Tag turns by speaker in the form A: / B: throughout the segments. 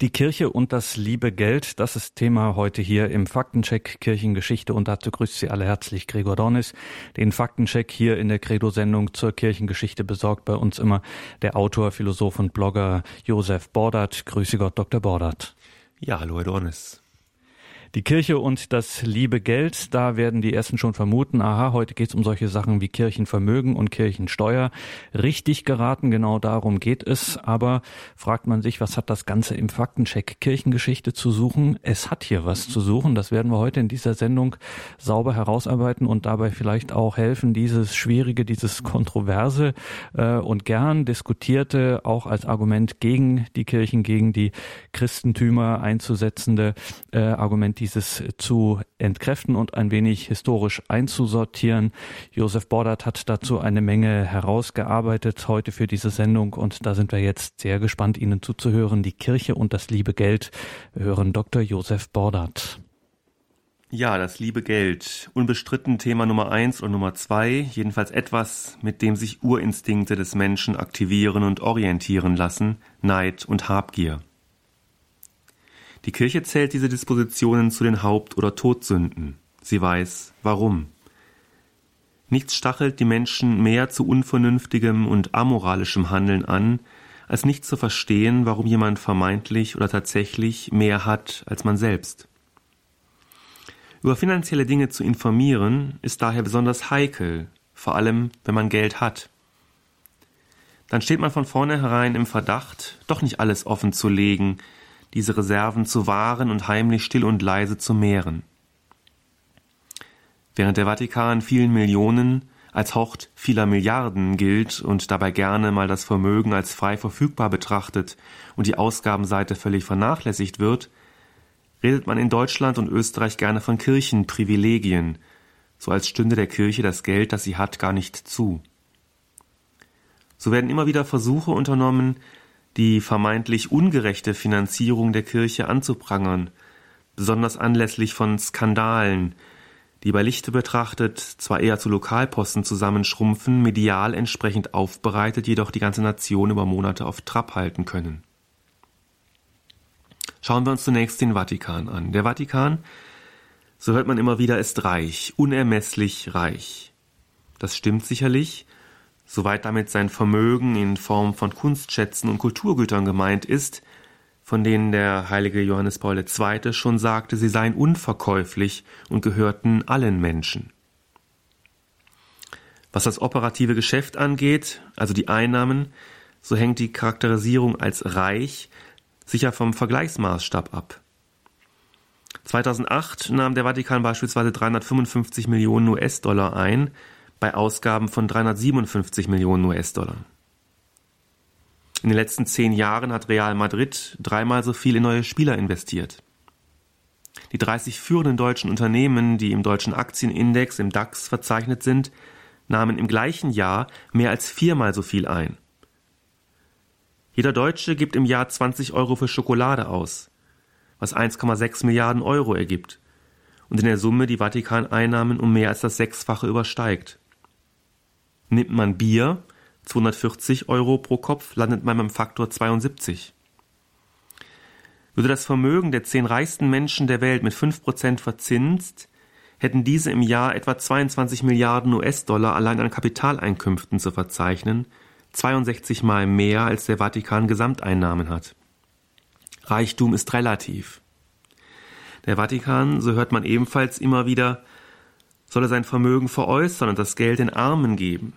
A: Die Kirche und das liebe Geld, das ist Thema heute hier im Faktencheck Kirchengeschichte und dazu grüßt Sie alle herzlich Gregor Dornis. Den Faktencheck hier in der Credo-Sendung zur Kirchengeschichte besorgt bei uns immer der Autor, Philosoph und Blogger Josef Bordert. Grüße Gott, Dr. Bordert.
B: Ja, hallo Herr Dornis.
A: Die Kirche und das liebe Geld, da werden die ersten schon vermuten, aha, heute geht es um solche Sachen wie Kirchenvermögen und Kirchensteuer. Richtig geraten, genau darum geht es. Aber fragt man sich, was hat das Ganze im Faktencheck Kirchengeschichte zu suchen? Es hat hier was zu suchen. Das werden wir heute in dieser Sendung sauber herausarbeiten und dabei vielleicht auch helfen, dieses schwierige, dieses kontroverse äh, und gern diskutierte, auch als Argument gegen die Kirchen, gegen die Christentümer einzusetzende äh, Argument dieses zu entkräften und ein wenig historisch einzusortieren. Josef Bordert hat dazu eine Menge herausgearbeitet heute für diese Sendung und da sind wir jetzt sehr gespannt, Ihnen zuzuhören. Die Kirche und das liebe Geld wir hören Dr. Josef Bordert.
B: Ja, das liebe Geld. Unbestritten Thema Nummer eins und Nummer zwei. Jedenfalls etwas, mit dem sich Urinstinkte des Menschen aktivieren und orientieren lassen. Neid und Habgier. Die Kirche zählt diese Dispositionen zu den Haupt- oder Todsünden. Sie weiß, warum. Nichts stachelt die Menschen mehr zu unvernünftigem und amoralischem Handeln an, als nicht zu verstehen, warum jemand vermeintlich oder tatsächlich mehr hat als man selbst. Über finanzielle Dinge zu informieren ist daher besonders heikel, vor allem wenn man Geld hat. Dann steht man von vornherein im Verdacht, doch nicht alles offen zu legen, diese Reserven zu wahren und heimlich still und leise zu mehren. Während der Vatikan vielen Millionen als Hort vieler Milliarden gilt und dabei gerne mal das Vermögen als frei verfügbar betrachtet und die Ausgabenseite völlig vernachlässigt wird, redet man in Deutschland und Österreich gerne von Kirchenprivilegien, so als stünde der Kirche das Geld, das sie hat, gar nicht zu. So werden immer wieder Versuche unternommen, die vermeintlich ungerechte Finanzierung der Kirche anzuprangern, besonders anlässlich von Skandalen, die bei Lichte betrachtet zwar eher zu Lokalposten zusammenschrumpfen, medial entsprechend aufbereitet, jedoch die ganze Nation über Monate auf Trab halten können. Schauen wir uns zunächst den Vatikan an. Der Vatikan, so hört man immer wieder, ist reich, unermesslich reich. Das stimmt sicherlich, soweit damit sein Vermögen in Form von Kunstschätzen und Kulturgütern gemeint ist, von denen der heilige Johannes Paul II. schon sagte, sie seien unverkäuflich und gehörten allen Menschen. Was das operative Geschäft angeht, also die Einnahmen, so hängt die Charakterisierung als reich sicher vom Vergleichsmaßstab ab. 2008 nahm der Vatikan beispielsweise 355 Millionen US-Dollar ein, bei Ausgaben von 357 Millionen US-Dollar. In den letzten zehn Jahren hat Real Madrid dreimal so viel in neue Spieler investiert. Die 30 führenden deutschen Unternehmen, die im deutschen Aktienindex im DAX verzeichnet sind, nahmen im gleichen Jahr mehr als viermal so viel ein. Jeder Deutsche gibt im Jahr 20 Euro für Schokolade aus, was 1,6 Milliarden Euro ergibt und in der Summe die Vatikaneinnahmen um mehr als das Sechsfache übersteigt. Nimmt man Bier, 240 Euro pro Kopf, landet man beim Faktor 72. Würde das Vermögen der zehn reichsten Menschen der Welt mit 5% verzinst, hätten diese im Jahr etwa 22 Milliarden US-Dollar allein an Kapitaleinkünften zu verzeichnen, 62 mal mehr als der Vatikan Gesamteinnahmen hat. Reichtum ist relativ. Der Vatikan, so hört man ebenfalls immer wieder, solle sein Vermögen veräußern und das Geld den Armen geben.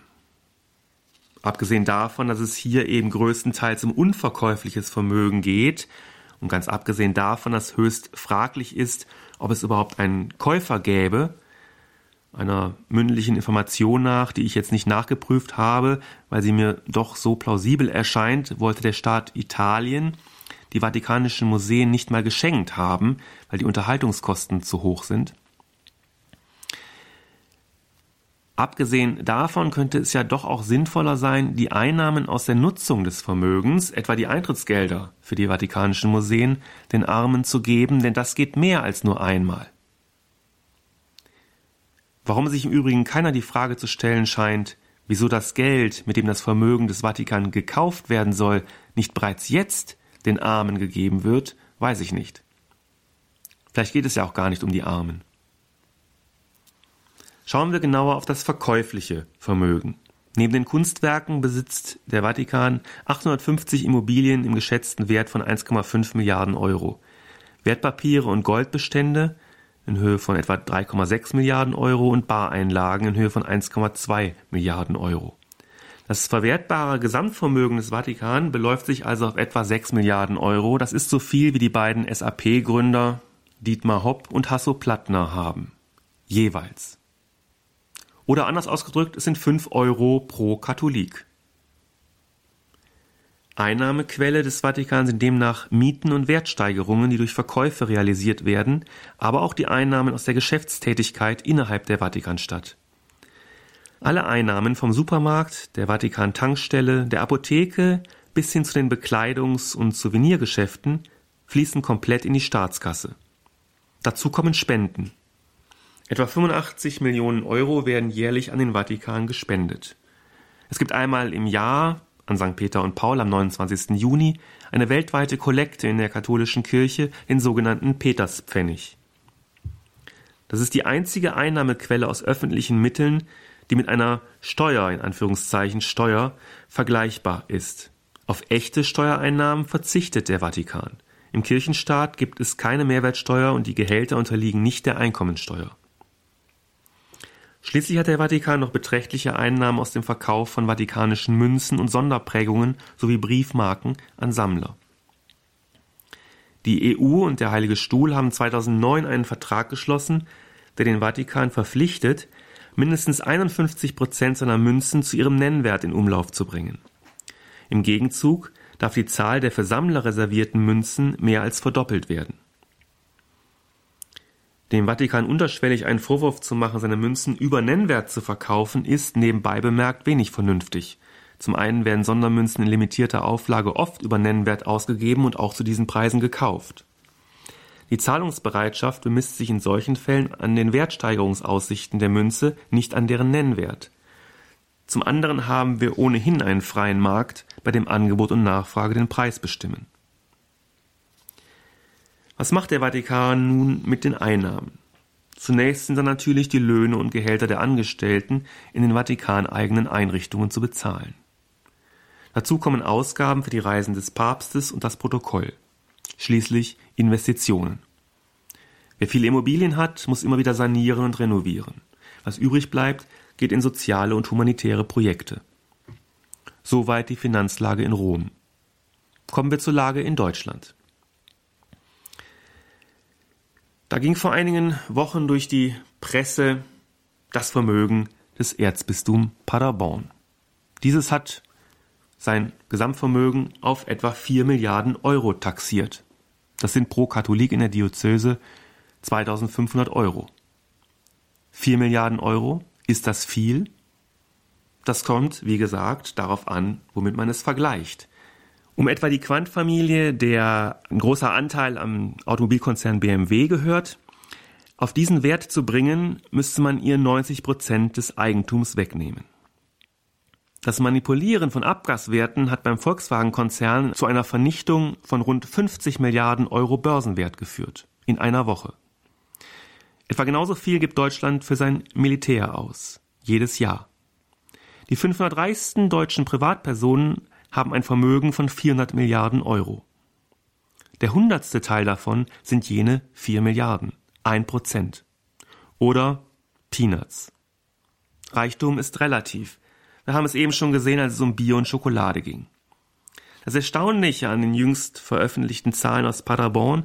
B: Abgesehen davon, dass es hier eben größtenteils um unverkäufliches Vermögen geht und ganz abgesehen davon, dass höchst fraglich ist, ob es überhaupt einen Käufer gäbe, einer mündlichen Information nach, die ich jetzt nicht nachgeprüft habe, weil sie mir doch so plausibel erscheint, wollte der Staat Italien die Vatikanischen Museen nicht mal geschenkt haben, weil die Unterhaltungskosten zu hoch sind. Abgesehen davon könnte es ja doch auch sinnvoller sein, die Einnahmen aus der Nutzung des Vermögens, etwa die Eintrittsgelder für die Vatikanischen Museen, den Armen zu geben, denn das geht mehr als nur einmal. Warum sich im Übrigen keiner die Frage zu stellen scheint, wieso das Geld, mit dem das Vermögen des Vatikan gekauft werden soll, nicht bereits jetzt den Armen gegeben wird, weiß ich nicht. Vielleicht geht es ja auch gar nicht um die Armen. Schauen wir genauer auf das verkäufliche Vermögen. Neben den Kunstwerken besitzt der Vatikan 850 Immobilien im geschätzten Wert von 1,5 Milliarden Euro. Wertpapiere und Goldbestände in Höhe von etwa 3,6 Milliarden Euro und Bareinlagen in Höhe von 1,2 Milliarden Euro. Das verwertbare Gesamtvermögen des Vatikan beläuft sich also auf etwa 6 Milliarden Euro. Das ist so viel wie die beiden SAP-Gründer Dietmar Hopp und Hasso Plattner haben. Jeweils. Oder anders ausgedrückt, es sind 5 Euro pro Katholik. Einnahmequelle des Vatikan sind demnach Mieten und Wertsteigerungen, die durch Verkäufe realisiert werden, aber auch die Einnahmen aus der Geschäftstätigkeit innerhalb der Vatikanstadt. Alle Einnahmen vom Supermarkt, der Vatikan-Tankstelle, der Apotheke bis hin zu den Bekleidungs- und Souvenirgeschäften fließen komplett in die Staatskasse. Dazu kommen Spenden. Etwa 85 Millionen Euro werden jährlich an den Vatikan gespendet. Es gibt einmal im Jahr an St. Peter und Paul am 29. Juni eine weltweite Kollekte in der katholischen Kirche, den sogenannten Peterspfennig. Das ist die einzige Einnahmequelle aus öffentlichen Mitteln, die mit einer Steuer, in Anführungszeichen Steuer, vergleichbar ist. Auf echte Steuereinnahmen verzichtet der Vatikan. Im Kirchenstaat gibt es keine Mehrwertsteuer und die Gehälter unterliegen nicht der Einkommensteuer. Schließlich hat der Vatikan noch beträchtliche Einnahmen aus dem Verkauf von vatikanischen Münzen und Sonderprägungen sowie Briefmarken an Sammler. Die EU und der Heilige Stuhl haben 2009 einen Vertrag geschlossen, der den Vatikan verpflichtet, mindestens 51 Prozent seiner Münzen zu ihrem Nennwert in Umlauf zu bringen. Im Gegenzug darf die Zahl der für Sammler reservierten Münzen mehr als verdoppelt werden. Dem Vatikan unterschwellig einen Vorwurf zu machen, seine Münzen über Nennwert zu verkaufen, ist nebenbei bemerkt wenig vernünftig. Zum einen werden Sondermünzen in limitierter Auflage oft über Nennwert ausgegeben und auch zu diesen Preisen gekauft. Die Zahlungsbereitschaft bemisst sich in solchen Fällen an den Wertsteigerungsaussichten der Münze, nicht an deren Nennwert. Zum anderen haben wir ohnehin einen freien Markt, bei dem Angebot und Nachfrage den Preis bestimmen. Was macht der Vatikan nun mit den Einnahmen? Zunächst sind dann natürlich die Löhne und Gehälter der Angestellten in den Vatikan-eigenen Einrichtungen zu bezahlen. Dazu kommen Ausgaben für die Reisen des Papstes und das Protokoll. Schließlich Investitionen. Wer viele Immobilien hat, muss immer wieder sanieren und renovieren. Was übrig bleibt, geht in soziale und humanitäre Projekte. Soweit die Finanzlage in Rom. Kommen wir zur Lage in Deutschland. Da ging vor einigen Wochen durch die Presse das Vermögen des Erzbistums Paderborn. Dieses hat sein Gesamtvermögen auf etwa 4 Milliarden Euro taxiert. Das sind pro Katholik in der Diözese 2500 Euro. 4 Milliarden Euro, ist das viel? Das kommt, wie gesagt, darauf an, womit man es vergleicht. Um etwa die Quant-Familie, der ein großer Anteil am Automobilkonzern BMW gehört, auf diesen Wert zu bringen, müsste man ihr 90 Prozent des Eigentums wegnehmen. Das Manipulieren von Abgaswerten hat beim Volkswagen-Konzern zu einer Vernichtung von rund 50 Milliarden Euro Börsenwert geführt. In einer Woche. Etwa genauso viel gibt Deutschland für sein Militär aus. Jedes Jahr. Die 500 reichsten deutschen Privatpersonen haben ein Vermögen von 400 Milliarden Euro. Der hundertste Teil davon sind jene 4 Milliarden, ein Prozent. Oder Peanuts. Reichtum ist relativ. Wir haben es eben schon gesehen, als es um Bier und Schokolade ging. Das Erstaunliche an den jüngst veröffentlichten Zahlen aus Paderborn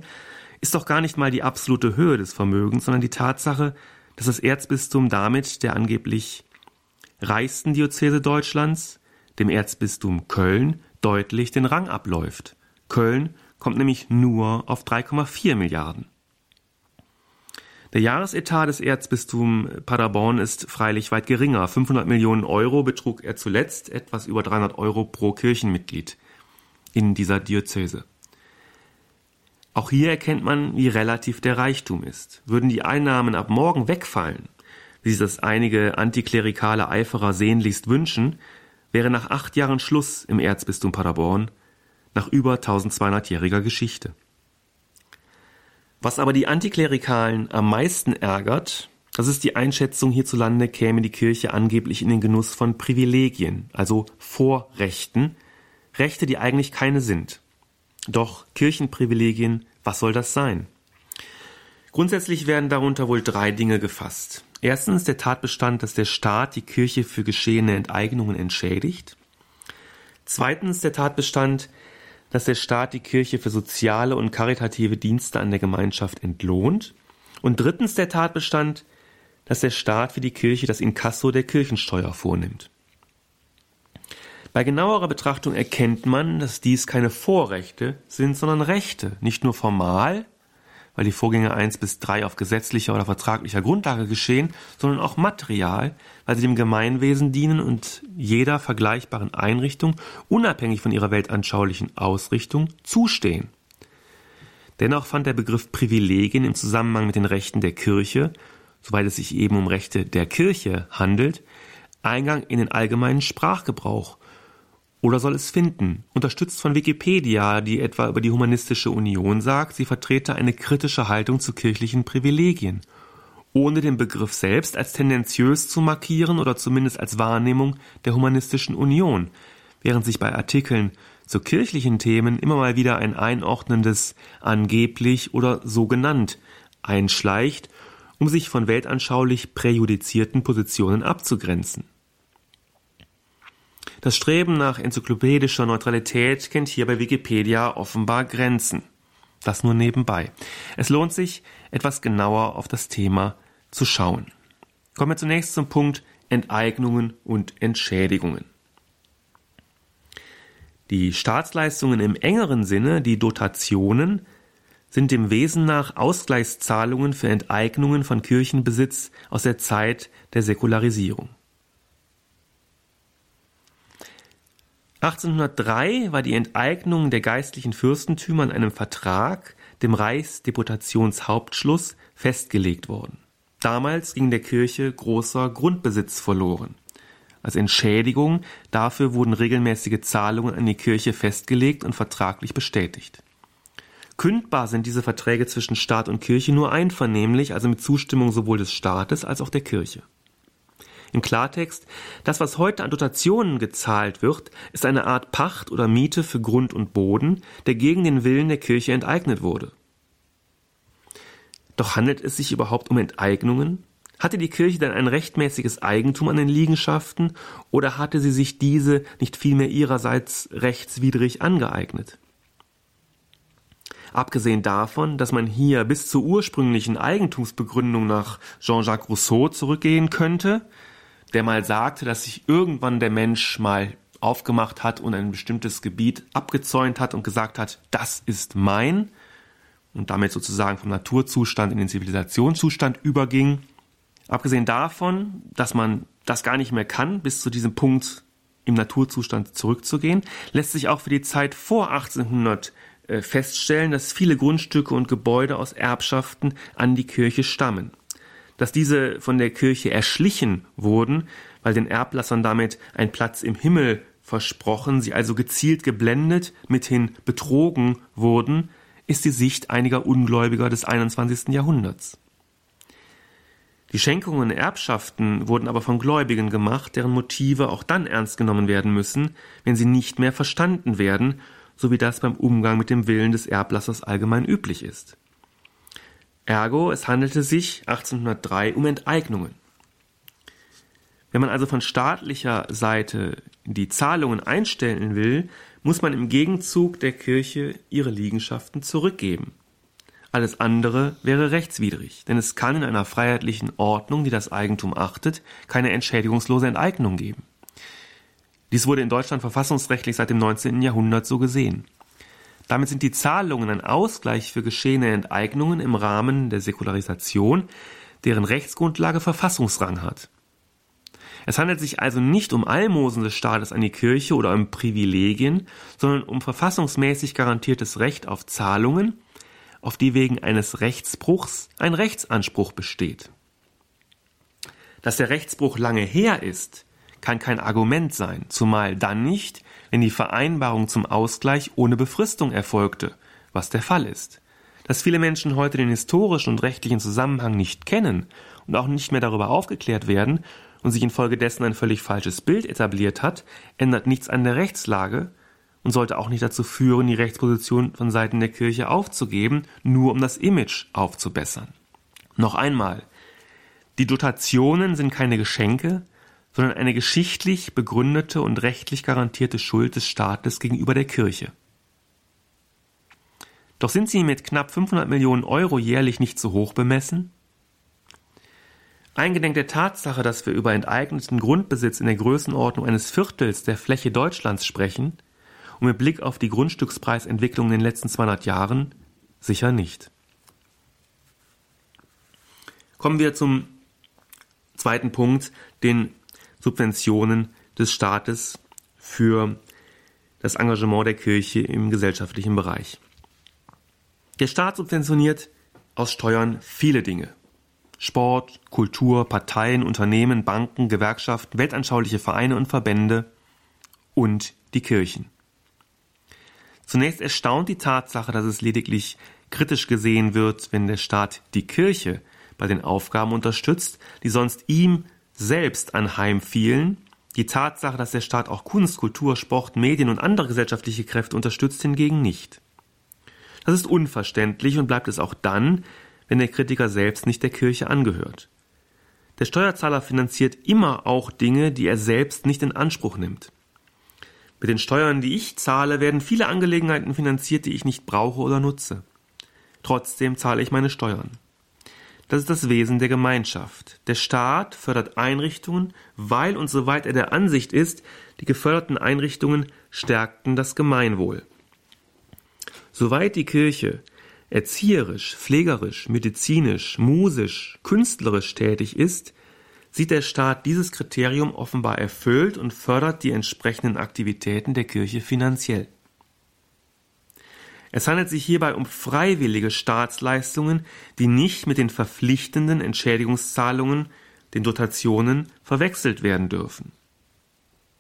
B: ist doch gar nicht mal die absolute Höhe des Vermögens, sondern die Tatsache, dass das Erzbistum damit der angeblich reichsten Diözese Deutschlands dem Erzbistum Köln deutlich den Rang abläuft. Köln kommt nämlich nur auf 3,4 Milliarden. Der Jahresetat des Erzbistums Paderborn ist freilich weit geringer. 500 Millionen Euro betrug er zuletzt, etwas über 300 Euro pro Kirchenmitglied in dieser Diözese. Auch hier erkennt man, wie relativ der Reichtum ist. Würden die Einnahmen ab morgen wegfallen, wie sich das einige antiklerikale Eiferer sehnlichst wünschen, wäre nach acht Jahren Schluss im Erzbistum Paderborn nach über 1200-jähriger Geschichte. Was aber die Antiklerikalen am meisten ärgert, das ist die Einschätzung, hierzulande käme die Kirche angeblich in den Genuss von Privilegien, also Vorrechten, Rechte, die eigentlich keine sind. Doch Kirchenprivilegien, was soll das sein? Grundsätzlich werden darunter wohl drei Dinge gefasst. Erstens der Tatbestand, dass der Staat die Kirche für geschehene Enteignungen entschädigt. Zweitens der Tatbestand, dass der Staat die Kirche für soziale und karitative Dienste an der Gemeinschaft entlohnt. Und drittens der Tatbestand, dass der Staat für die Kirche das Inkasso der Kirchensteuer vornimmt. Bei genauerer Betrachtung erkennt man, dass dies keine Vorrechte sind, sondern Rechte, nicht nur formal, weil die Vorgänge 1 bis 3 auf gesetzlicher oder vertraglicher Grundlage geschehen, sondern auch material, weil sie dem Gemeinwesen dienen und jeder vergleichbaren Einrichtung, unabhängig von ihrer weltanschaulichen Ausrichtung, zustehen. Dennoch fand der Begriff Privilegien im Zusammenhang mit den Rechten der Kirche soweit es sich eben um Rechte der Kirche handelt, Eingang in den allgemeinen Sprachgebrauch. Oder soll es finden, unterstützt von Wikipedia, die etwa über die Humanistische Union sagt, sie vertrete eine kritische Haltung zu kirchlichen Privilegien, ohne den Begriff selbst als tendenziös zu markieren oder zumindest als Wahrnehmung der Humanistischen Union, während sich bei Artikeln zu kirchlichen Themen immer mal wieder ein einordnendes angeblich oder so genannt einschleicht um sich von weltanschaulich präjudizierten Positionen abzugrenzen. Das Streben nach enzyklopädischer Neutralität kennt hier bei Wikipedia offenbar Grenzen. Das nur nebenbei. Es lohnt sich, etwas genauer auf das Thema zu schauen. Kommen wir zunächst zum Punkt Enteignungen und Entschädigungen. Die Staatsleistungen im engeren Sinne, die Dotationen, sind dem Wesen nach Ausgleichszahlungen für Enteignungen von Kirchenbesitz aus der Zeit der Säkularisierung. 1803 war die Enteignung der geistlichen Fürstentümer in einem Vertrag, dem Reichsdeputationshauptschluss, festgelegt worden. Damals ging der Kirche großer Grundbesitz verloren. Als Entschädigung dafür wurden regelmäßige Zahlungen an die Kirche festgelegt und vertraglich bestätigt. Kündbar sind diese Verträge zwischen Staat und Kirche nur einvernehmlich, also mit Zustimmung sowohl des Staates als auch der Kirche. Im Klartext, das, was heute an Dotationen gezahlt wird, ist eine Art Pacht oder Miete für Grund und Boden, der gegen den Willen der Kirche enteignet wurde. Doch handelt es sich überhaupt um Enteignungen? Hatte die Kirche denn ein rechtmäßiges Eigentum an den Liegenschaften oder hatte sie sich diese nicht vielmehr ihrerseits rechtswidrig angeeignet? Abgesehen davon, dass man hier bis zur ursprünglichen Eigentumsbegründung nach Jean-Jacques Rousseau zurückgehen könnte, der mal sagte, dass sich irgendwann der Mensch mal aufgemacht hat und ein bestimmtes Gebiet abgezäunt hat und gesagt hat, das ist mein und damit sozusagen vom Naturzustand in den Zivilisationszustand überging. Abgesehen davon, dass man das gar nicht mehr kann, bis zu diesem Punkt im Naturzustand zurückzugehen, lässt sich auch für die Zeit vor 1800 äh, feststellen, dass viele Grundstücke und Gebäude aus Erbschaften an die Kirche stammen. Dass diese von der Kirche erschlichen wurden, weil den Erblassern damit ein Platz im Himmel versprochen, sie also gezielt geblendet, mithin betrogen wurden, ist die Sicht einiger Ungläubiger des 21. Jahrhunderts. Die Schenkungen und Erbschaften wurden aber von Gläubigen gemacht, deren Motive auch dann ernst genommen werden müssen, wenn sie nicht mehr verstanden werden so wie das beim Umgang mit dem Willen des Erblassers allgemein üblich ist. Ergo, es handelte sich 1803 um Enteignungen. Wenn man also von staatlicher Seite die Zahlungen einstellen will, muss man im Gegenzug der Kirche ihre Liegenschaften zurückgeben. Alles andere wäre rechtswidrig, denn es kann in einer freiheitlichen Ordnung, die das Eigentum achtet, keine entschädigungslose Enteignung geben. Dies wurde in Deutschland verfassungsrechtlich seit dem 19. Jahrhundert so gesehen. Damit sind die Zahlungen ein Ausgleich für geschehene Enteignungen im Rahmen der Säkularisation, deren Rechtsgrundlage Verfassungsrang hat. Es handelt sich also nicht um Almosen des Staates an die Kirche oder um Privilegien, sondern um verfassungsmäßig garantiertes Recht auf Zahlungen, auf die wegen eines Rechtsbruchs ein Rechtsanspruch besteht. Dass der Rechtsbruch lange her ist, kann kein Argument sein, zumal dann nicht, wenn die Vereinbarung zum Ausgleich ohne Befristung erfolgte, was der Fall ist. Dass viele Menschen heute den historischen und rechtlichen Zusammenhang nicht kennen und auch nicht mehr darüber aufgeklärt werden und sich infolgedessen ein völlig falsches Bild etabliert hat, ändert nichts an der Rechtslage und sollte auch nicht dazu führen, die Rechtsposition von Seiten der Kirche aufzugeben, nur um das Image aufzubessern. Noch einmal, die Dotationen sind keine Geschenke, sondern eine geschichtlich begründete und rechtlich garantierte Schuld des Staates gegenüber der Kirche. Doch sind sie mit knapp 500 Millionen Euro jährlich nicht zu hoch bemessen? Eingedenk der Tatsache, dass wir über enteigneten Grundbesitz in der Größenordnung eines Viertels der Fläche Deutschlands sprechen und mit Blick auf die Grundstückspreisentwicklung in den letzten 200 Jahren sicher nicht. Kommen wir zum zweiten Punkt, den Subventionen des Staates für das Engagement der Kirche im gesellschaftlichen Bereich. Der Staat subventioniert aus Steuern viele Dinge. Sport, Kultur, Parteien, Unternehmen, Banken, Gewerkschaften, weltanschauliche Vereine und Verbände und die Kirchen. Zunächst erstaunt die Tatsache, dass es lediglich kritisch gesehen wird, wenn der Staat die Kirche bei den Aufgaben unterstützt, die sonst ihm selbst anheimfielen. Die Tatsache, dass der Staat auch Kunst, Kultur, Sport, Medien und andere gesellschaftliche Kräfte unterstützt, hingegen nicht. Das ist unverständlich und bleibt es auch dann, wenn der Kritiker selbst nicht der Kirche angehört. Der Steuerzahler finanziert immer auch Dinge, die er selbst nicht in Anspruch nimmt. Mit den Steuern, die ich zahle, werden viele Angelegenheiten finanziert, die ich nicht brauche oder nutze. Trotzdem zahle ich meine Steuern. Das ist das Wesen der Gemeinschaft. Der Staat fördert Einrichtungen, weil und soweit er der Ansicht ist, die geförderten Einrichtungen stärkten das Gemeinwohl. Soweit die Kirche erzieherisch, pflegerisch, medizinisch, musisch, künstlerisch tätig ist, sieht der Staat dieses Kriterium offenbar erfüllt und fördert die entsprechenden Aktivitäten der Kirche finanziell. Es handelt sich hierbei um freiwillige Staatsleistungen, die nicht mit den verpflichtenden Entschädigungszahlungen, den Dotationen, verwechselt werden dürfen.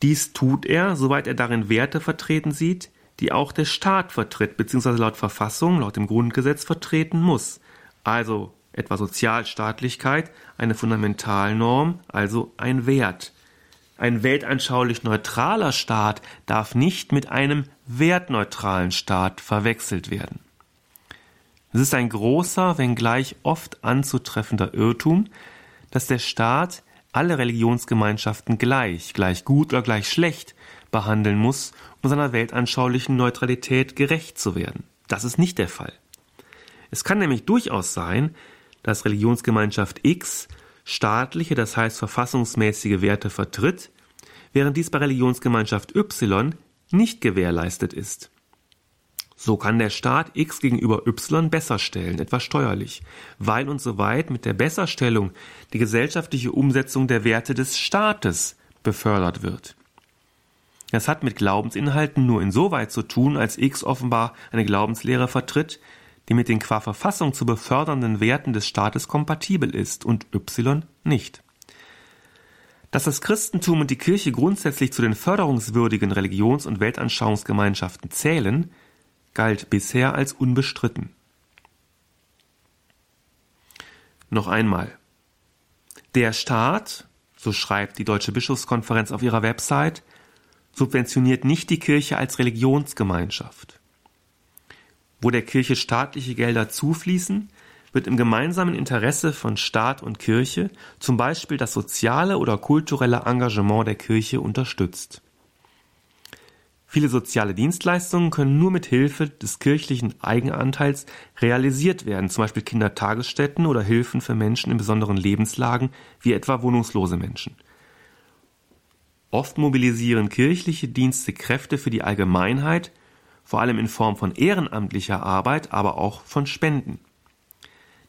B: Dies tut er, soweit er darin Werte vertreten sieht, die auch der Staat vertritt, beziehungsweise laut Verfassung, laut dem Grundgesetz vertreten muss. Also etwa Sozialstaatlichkeit, eine Fundamentalnorm, also ein Wert. Ein weltanschaulich neutraler Staat darf nicht mit einem wertneutralen Staat verwechselt werden. Es ist ein großer, wenngleich oft anzutreffender Irrtum, dass der Staat alle Religionsgemeinschaften gleich, gleich gut oder gleich schlecht behandeln muss, um seiner weltanschaulichen Neutralität gerecht zu werden. Das ist nicht der Fall. Es kann nämlich durchaus sein, dass Religionsgemeinschaft X staatliche, das heißt verfassungsmäßige Werte vertritt, während dies bei Religionsgemeinschaft Y nicht gewährleistet ist. So kann der Staat X gegenüber Y besser stellen, etwa steuerlich, weil und so weit mit der Besserstellung die gesellschaftliche Umsetzung der Werte des Staates befördert wird. Das hat mit Glaubensinhalten nur insoweit zu tun, als X offenbar eine Glaubenslehre vertritt, die mit den qua Verfassung zu befördernden Werten des Staates kompatibel ist und Y nicht. Dass das Christentum und die Kirche grundsätzlich zu den förderungswürdigen Religions- und Weltanschauungsgemeinschaften zählen, galt bisher als unbestritten. Noch einmal. Der Staat, so schreibt die Deutsche Bischofskonferenz auf ihrer Website, subventioniert nicht die Kirche als Religionsgemeinschaft. Wo der Kirche staatliche Gelder zufließen, wird im gemeinsamen Interesse von Staat und Kirche zum Beispiel das soziale oder kulturelle Engagement der Kirche unterstützt. Viele soziale Dienstleistungen können nur mit Hilfe des kirchlichen Eigenanteils realisiert werden, zum Beispiel Kindertagesstätten oder Hilfen für Menschen in besonderen Lebenslagen, wie etwa wohnungslose Menschen. Oft mobilisieren kirchliche Dienste Kräfte für die Allgemeinheit, vor allem in Form von ehrenamtlicher Arbeit, aber auch von Spenden.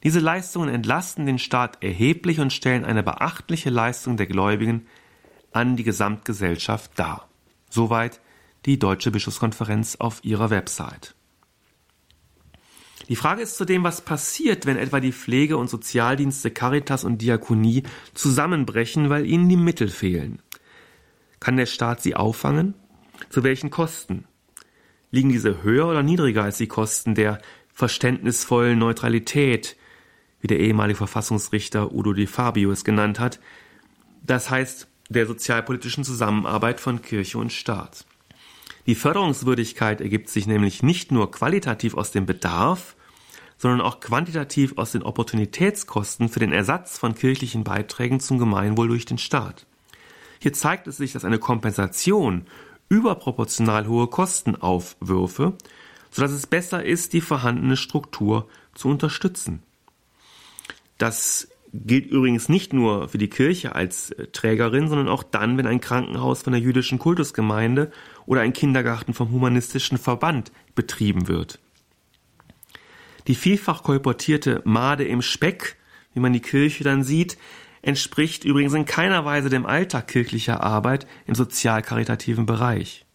B: Diese Leistungen entlasten den Staat erheblich und stellen eine beachtliche Leistung der Gläubigen an die Gesamtgesellschaft dar. Soweit die Deutsche Bischofskonferenz auf ihrer Website. Die Frage ist zudem, was passiert, wenn etwa die Pflege- und Sozialdienste Caritas und Diakonie zusammenbrechen, weil ihnen die Mittel fehlen. Kann der Staat sie auffangen? Zu welchen Kosten? Liegen diese höher oder niedriger als die Kosten der verständnisvollen Neutralität, wie der ehemalige Verfassungsrichter Udo Di Fabio es genannt hat, das heißt der sozialpolitischen Zusammenarbeit von Kirche und Staat. Die Förderungswürdigkeit ergibt sich nämlich nicht nur qualitativ aus dem Bedarf, sondern auch quantitativ aus den Opportunitätskosten für den Ersatz von kirchlichen Beiträgen zum Gemeinwohl durch den Staat. Hier zeigt es sich, dass eine Kompensation überproportional hohe Kosten aufwürfe, sodass es besser ist, die vorhandene Struktur zu unterstützen. Das gilt übrigens nicht nur für die Kirche als äh, Trägerin, sondern auch dann, wenn ein Krankenhaus von der jüdischen Kultusgemeinde oder ein Kindergarten vom humanistischen Verband betrieben wird. Die vielfach kolportierte Made im Speck, wie man die Kirche dann sieht, entspricht übrigens in keiner Weise dem Alltag kirchlicher Arbeit im sozial-karitativen Bereich.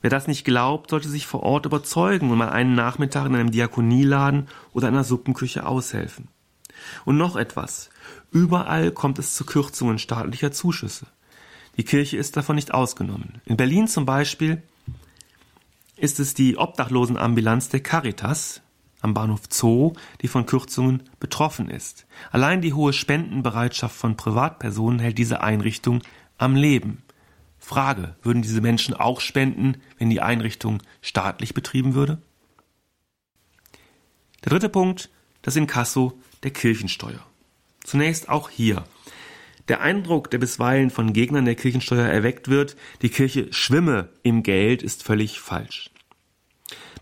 B: Wer das nicht glaubt, sollte sich vor Ort überzeugen und mal einen Nachmittag in einem Diakonieladen oder einer Suppenküche aushelfen. Und noch etwas. Überall kommt es zu Kürzungen staatlicher Zuschüsse. Die Kirche ist davon nicht ausgenommen. In Berlin zum Beispiel ist es die Obdachlosenambulanz der Caritas, am Bahnhof Zoo, die von Kürzungen betroffen ist. Allein die hohe Spendenbereitschaft von Privatpersonen hält diese Einrichtung am Leben. Frage, würden diese Menschen auch spenden, wenn die Einrichtung staatlich betrieben würde? Der dritte Punkt, das Inkasso der Kirchensteuer. Zunächst auch hier. Der Eindruck, der bisweilen von Gegnern der Kirchensteuer erweckt wird, die Kirche schwimme im Geld, ist völlig falsch.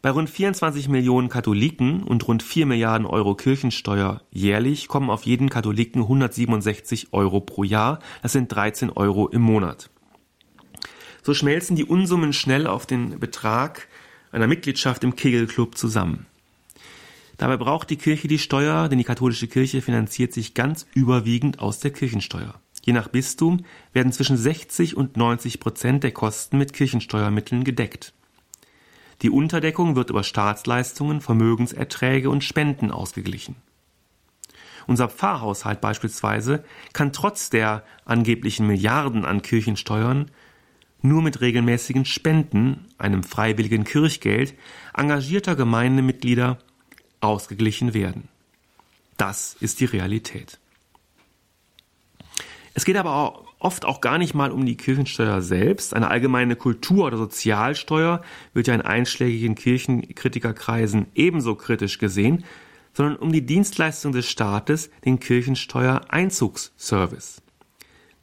B: Bei rund 24 Millionen Katholiken und rund 4 Milliarden Euro Kirchensteuer jährlich kommen auf jeden Katholiken 167 Euro pro Jahr. Das sind 13 Euro im Monat. So schmelzen die Unsummen schnell auf den Betrag einer Mitgliedschaft im Kegelclub zusammen. Dabei braucht die Kirche die Steuer, denn die katholische Kirche finanziert sich ganz überwiegend aus der Kirchensteuer. Je nach Bistum werden zwischen 60 und 90 Prozent der Kosten mit Kirchensteuermitteln gedeckt. Die Unterdeckung wird über Staatsleistungen, Vermögenserträge und Spenden ausgeglichen. Unser Pfarrhaushalt beispielsweise kann trotz der angeblichen Milliarden an Kirchensteuern nur mit regelmäßigen Spenden, einem freiwilligen Kirchgeld, engagierter Gemeindemitglieder ausgeglichen werden. Das ist die Realität. Es geht aber oft auch gar nicht mal um die Kirchensteuer selbst. Eine allgemeine Kultur- oder Sozialsteuer wird ja in einschlägigen Kirchenkritikerkreisen ebenso kritisch gesehen, sondern um die Dienstleistung des Staates, den Kirchensteuereinzugsservice.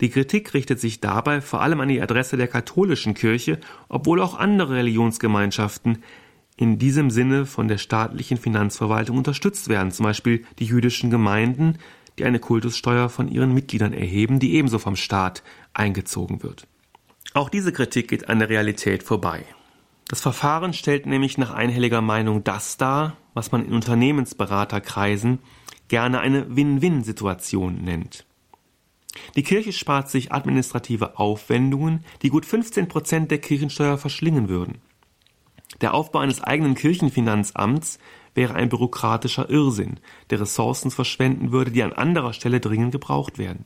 B: Die Kritik richtet sich dabei vor allem an die Adresse der katholischen Kirche, obwohl auch andere Religionsgemeinschaften in diesem Sinne von der staatlichen Finanzverwaltung unterstützt werden, zum Beispiel die jüdischen Gemeinden, die eine Kultussteuer von ihren Mitgliedern erheben, die ebenso vom Staat eingezogen wird. Auch diese Kritik geht an der Realität vorbei. Das Verfahren stellt nämlich nach einhelliger Meinung das dar, was man in Unternehmensberaterkreisen gerne eine Win-Win-Situation nennt. Die Kirche spart sich administrative Aufwendungen, die gut 15 Prozent der Kirchensteuer verschlingen würden. Der Aufbau eines eigenen Kirchenfinanzamts wäre ein bürokratischer Irrsinn, der Ressourcen verschwenden würde, die an anderer Stelle dringend gebraucht werden.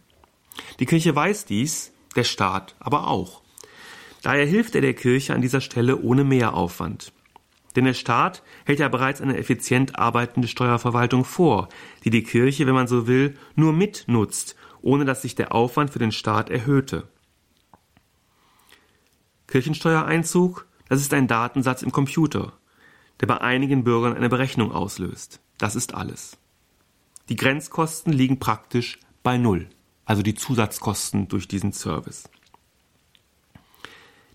B: Die Kirche weiß dies, der Staat aber auch. Daher hilft er der Kirche an dieser Stelle ohne Mehraufwand. Denn der Staat hält ja bereits eine effizient arbeitende Steuerverwaltung vor, die die Kirche, wenn man so will, nur mitnutzt, ohne dass sich der Aufwand für den Staat erhöhte. Kirchensteuereinzug, das ist ein Datensatz im Computer der bei einigen Bürgern eine Berechnung auslöst. Das ist alles. Die Grenzkosten liegen praktisch bei Null, also die Zusatzkosten durch diesen Service.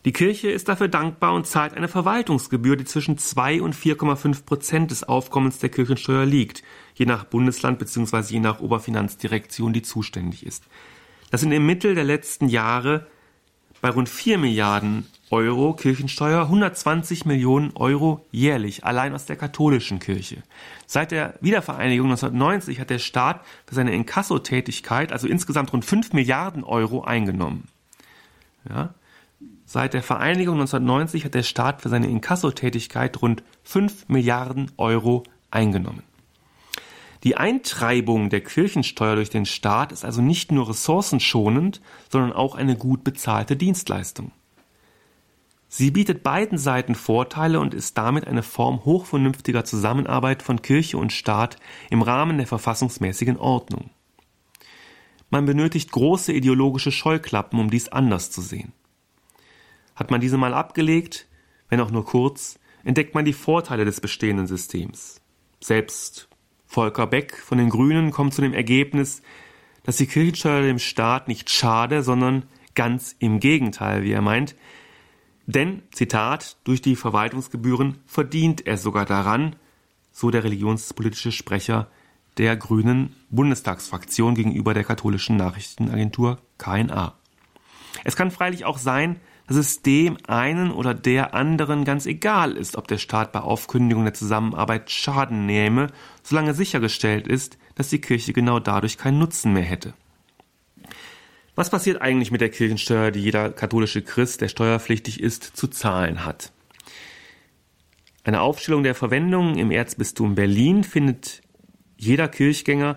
B: Die Kirche ist dafür dankbar und zahlt eine Verwaltungsgebühr, die zwischen 2 und 4,5 Prozent des Aufkommens der Kirchensteuer liegt, je nach Bundesland bzw. je nach Oberfinanzdirektion, die zuständig ist. Das sind im Mittel der letzten Jahre bei rund 4 Milliarden Euro Kirchensteuer 120 Millionen Euro jährlich, allein aus der katholischen Kirche. Seit der Wiedervereinigung 1990 hat der Staat für seine Inkassotätigkeit also insgesamt rund 5 Milliarden Euro eingenommen. Ja? Seit der Vereinigung 1990 hat der Staat für seine Inkassotätigkeit rund 5 Milliarden Euro eingenommen. Die Eintreibung der Kirchensteuer durch den Staat ist also nicht nur ressourcenschonend, sondern auch eine gut bezahlte Dienstleistung. Sie bietet beiden Seiten Vorteile und ist damit eine Form hochvernünftiger Zusammenarbeit von Kirche und Staat im Rahmen der verfassungsmäßigen Ordnung. Man benötigt große ideologische Scheuklappen, um dies anders zu sehen. Hat man diese mal abgelegt, wenn auch nur kurz, entdeckt man die Vorteile des bestehenden Systems. Selbst Volker Beck von den Grünen kommt zu dem Ergebnis, dass die Kirchensteuer dem Staat nicht schade, sondern ganz im Gegenteil, wie er meint, denn, Zitat, durch die Verwaltungsgebühren verdient er sogar daran, so der religionspolitische Sprecher der Grünen Bundestagsfraktion gegenüber der katholischen Nachrichtenagentur KNA. Es kann freilich auch sein, dass es dem einen oder der anderen ganz egal ist, ob der Staat bei Aufkündigung der Zusammenarbeit Schaden nehme, solange sichergestellt ist, dass die Kirche genau dadurch keinen Nutzen mehr hätte. Was passiert eigentlich mit der Kirchensteuer, die jeder katholische Christ, der steuerpflichtig ist, zu zahlen hat? Eine Aufstellung der Verwendung im Erzbistum Berlin findet jeder Kirchgänger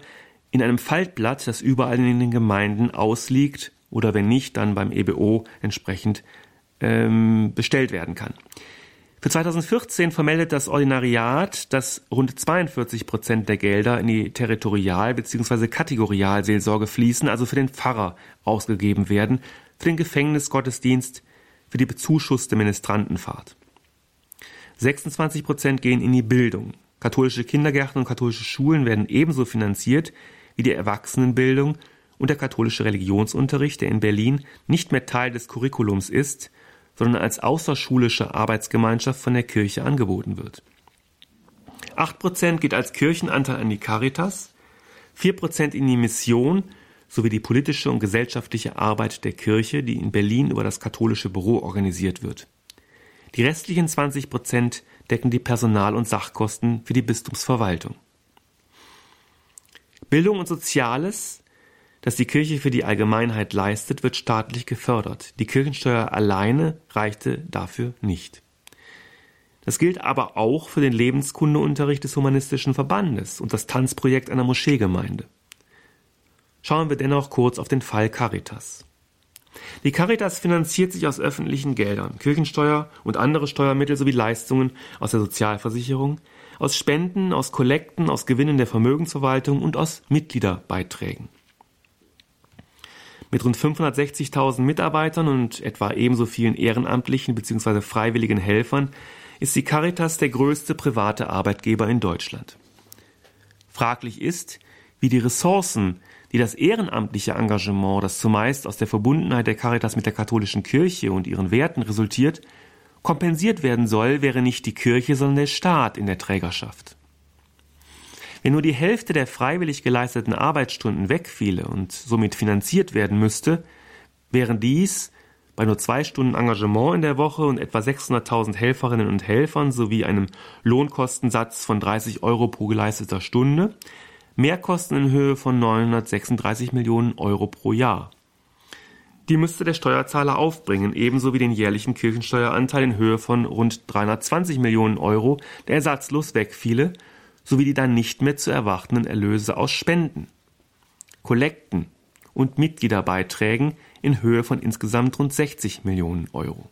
B: in einem Faltblatt, das überall in den Gemeinden ausliegt oder wenn nicht, dann beim EBO entsprechend ähm, bestellt werden kann. Für 2014 vermeldet das Ordinariat, dass rund 42 Prozent der Gelder in die Territorial- bzw. Kategorialseelsorge fließen, also für den Pfarrer ausgegeben werden, für den Gefängnisgottesdienst, für die bezuschusste Ministrantenfahrt. 26 Prozent gehen in die Bildung. Katholische Kindergärten und katholische Schulen werden ebenso finanziert wie die Erwachsenenbildung und der katholische Religionsunterricht, der in Berlin nicht mehr Teil des Curriculums ist, sondern als außerschulische Arbeitsgemeinschaft von der Kirche angeboten wird. 8% geht als Kirchenanteil an die Caritas, 4% in die Mission sowie die politische und gesellschaftliche Arbeit der Kirche, die in Berlin über das katholische Büro organisiert wird. Die restlichen 20% decken die Personal- und Sachkosten für die Bistumsverwaltung. Bildung und Soziales das die Kirche für die Allgemeinheit leistet, wird staatlich gefördert. Die Kirchensteuer alleine reichte dafür nicht. Das gilt aber auch für den Lebenskundeunterricht des Humanistischen Verbandes und das Tanzprojekt einer Moscheegemeinde. Schauen wir dennoch kurz auf den Fall Caritas. Die Caritas finanziert sich aus öffentlichen Geldern, Kirchensteuer und andere Steuermittel sowie Leistungen aus der Sozialversicherung, aus Spenden, aus Kollekten, aus Gewinnen der Vermögensverwaltung und aus Mitgliederbeiträgen. Mit rund 560.000 Mitarbeitern und etwa ebenso vielen ehrenamtlichen bzw. freiwilligen Helfern ist die Caritas der größte private Arbeitgeber in Deutschland. Fraglich ist, wie die Ressourcen, die das ehrenamtliche Engagement, das zumeist aus der Verbundenheit der Caritas mit der katholischen Kirche und ihren Werten resultiert, kompensiert werden soll, wäre nicht die Kirche, sondern der Staat in der Trägerschaft. Wenn nur die Hälfte der freiwillig geleisteten Arbeitsstunden wegfiele und somit finanziert werden müsste, wären dies bei nur zwei Stunden Engagement in der Woche und etwa 600.000 Helferinnen und Helfern sowie einem Lohnkostensatz von 30 Euro pro geleisteter Stunde Mehrkosten in Höhe von 936 Millionen Euro pro Jahr. Die müsste der Steuerzahler aufbringen, ebenso wie den jährlichen Kirchensteueranteil in Höhe von rund 320 Millionen Euro, der ersatzlos wegfiele sowie die dann nicht mehr zu erwartenden Erlöse aus Spenden, Kollekten und Mitgliederbeiträgen in Höhe von insgesamt rund 60 Millionen Euro.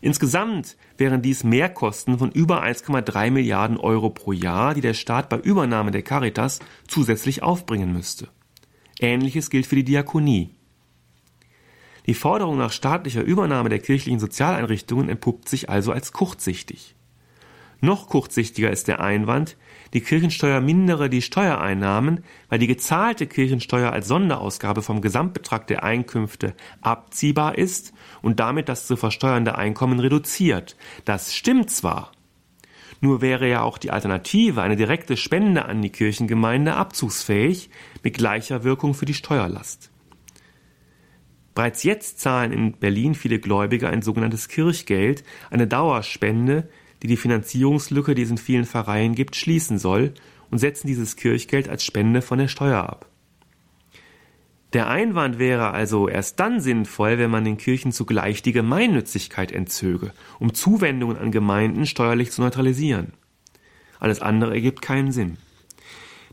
B: Insgesamt wären dies Mehrkosten von über 1,3 Milliarden Euro pro Jahr, die der Staat bei Übernahme der Caritas zusätzlich aufbringen müsste. Ähnliches gilt für die Diakonie. Die Forderung nach staatlicher Übernahme der kirchlichen Sozialeinrichtungen entpuppt sich also als kurzsichtig. Noch kurzsichtiger ist der Einwand, die Kirchensteuer mindere die Steuereinnahmen, weil die gezahlte Kirchensteuer als Sonderausgabe vom Gesamtbetrag der Einkünfte abziehbar ist und damit das zu versteuernde Einkommen reduziert. Das stimmt zwar, nur wäre ja auch die Alternative, eine direkte Spende an die Kirchengemeinde, abzugsfähig mit gleicher Wirkung für die Steuerlast. Bereits jetzt zahlen in Berlin viele Gläubige ein sogenanntes Kirchgeld, eine Dauerspende, die die Finanzierungslücke, die es in vielen Pfarreien gibt, schließen soll und setzen dieses Kirchgeld als Spende von der Steuer ab. Der Einwand wäre also erst dann sinnvoll, wenn man den Kirchen zugleich die Gemeinnützigkeit entzöge, um Zuwendungen an Gemeinden steuerlich zu neutralisieren. Alles andere ergibt keinen Sinn.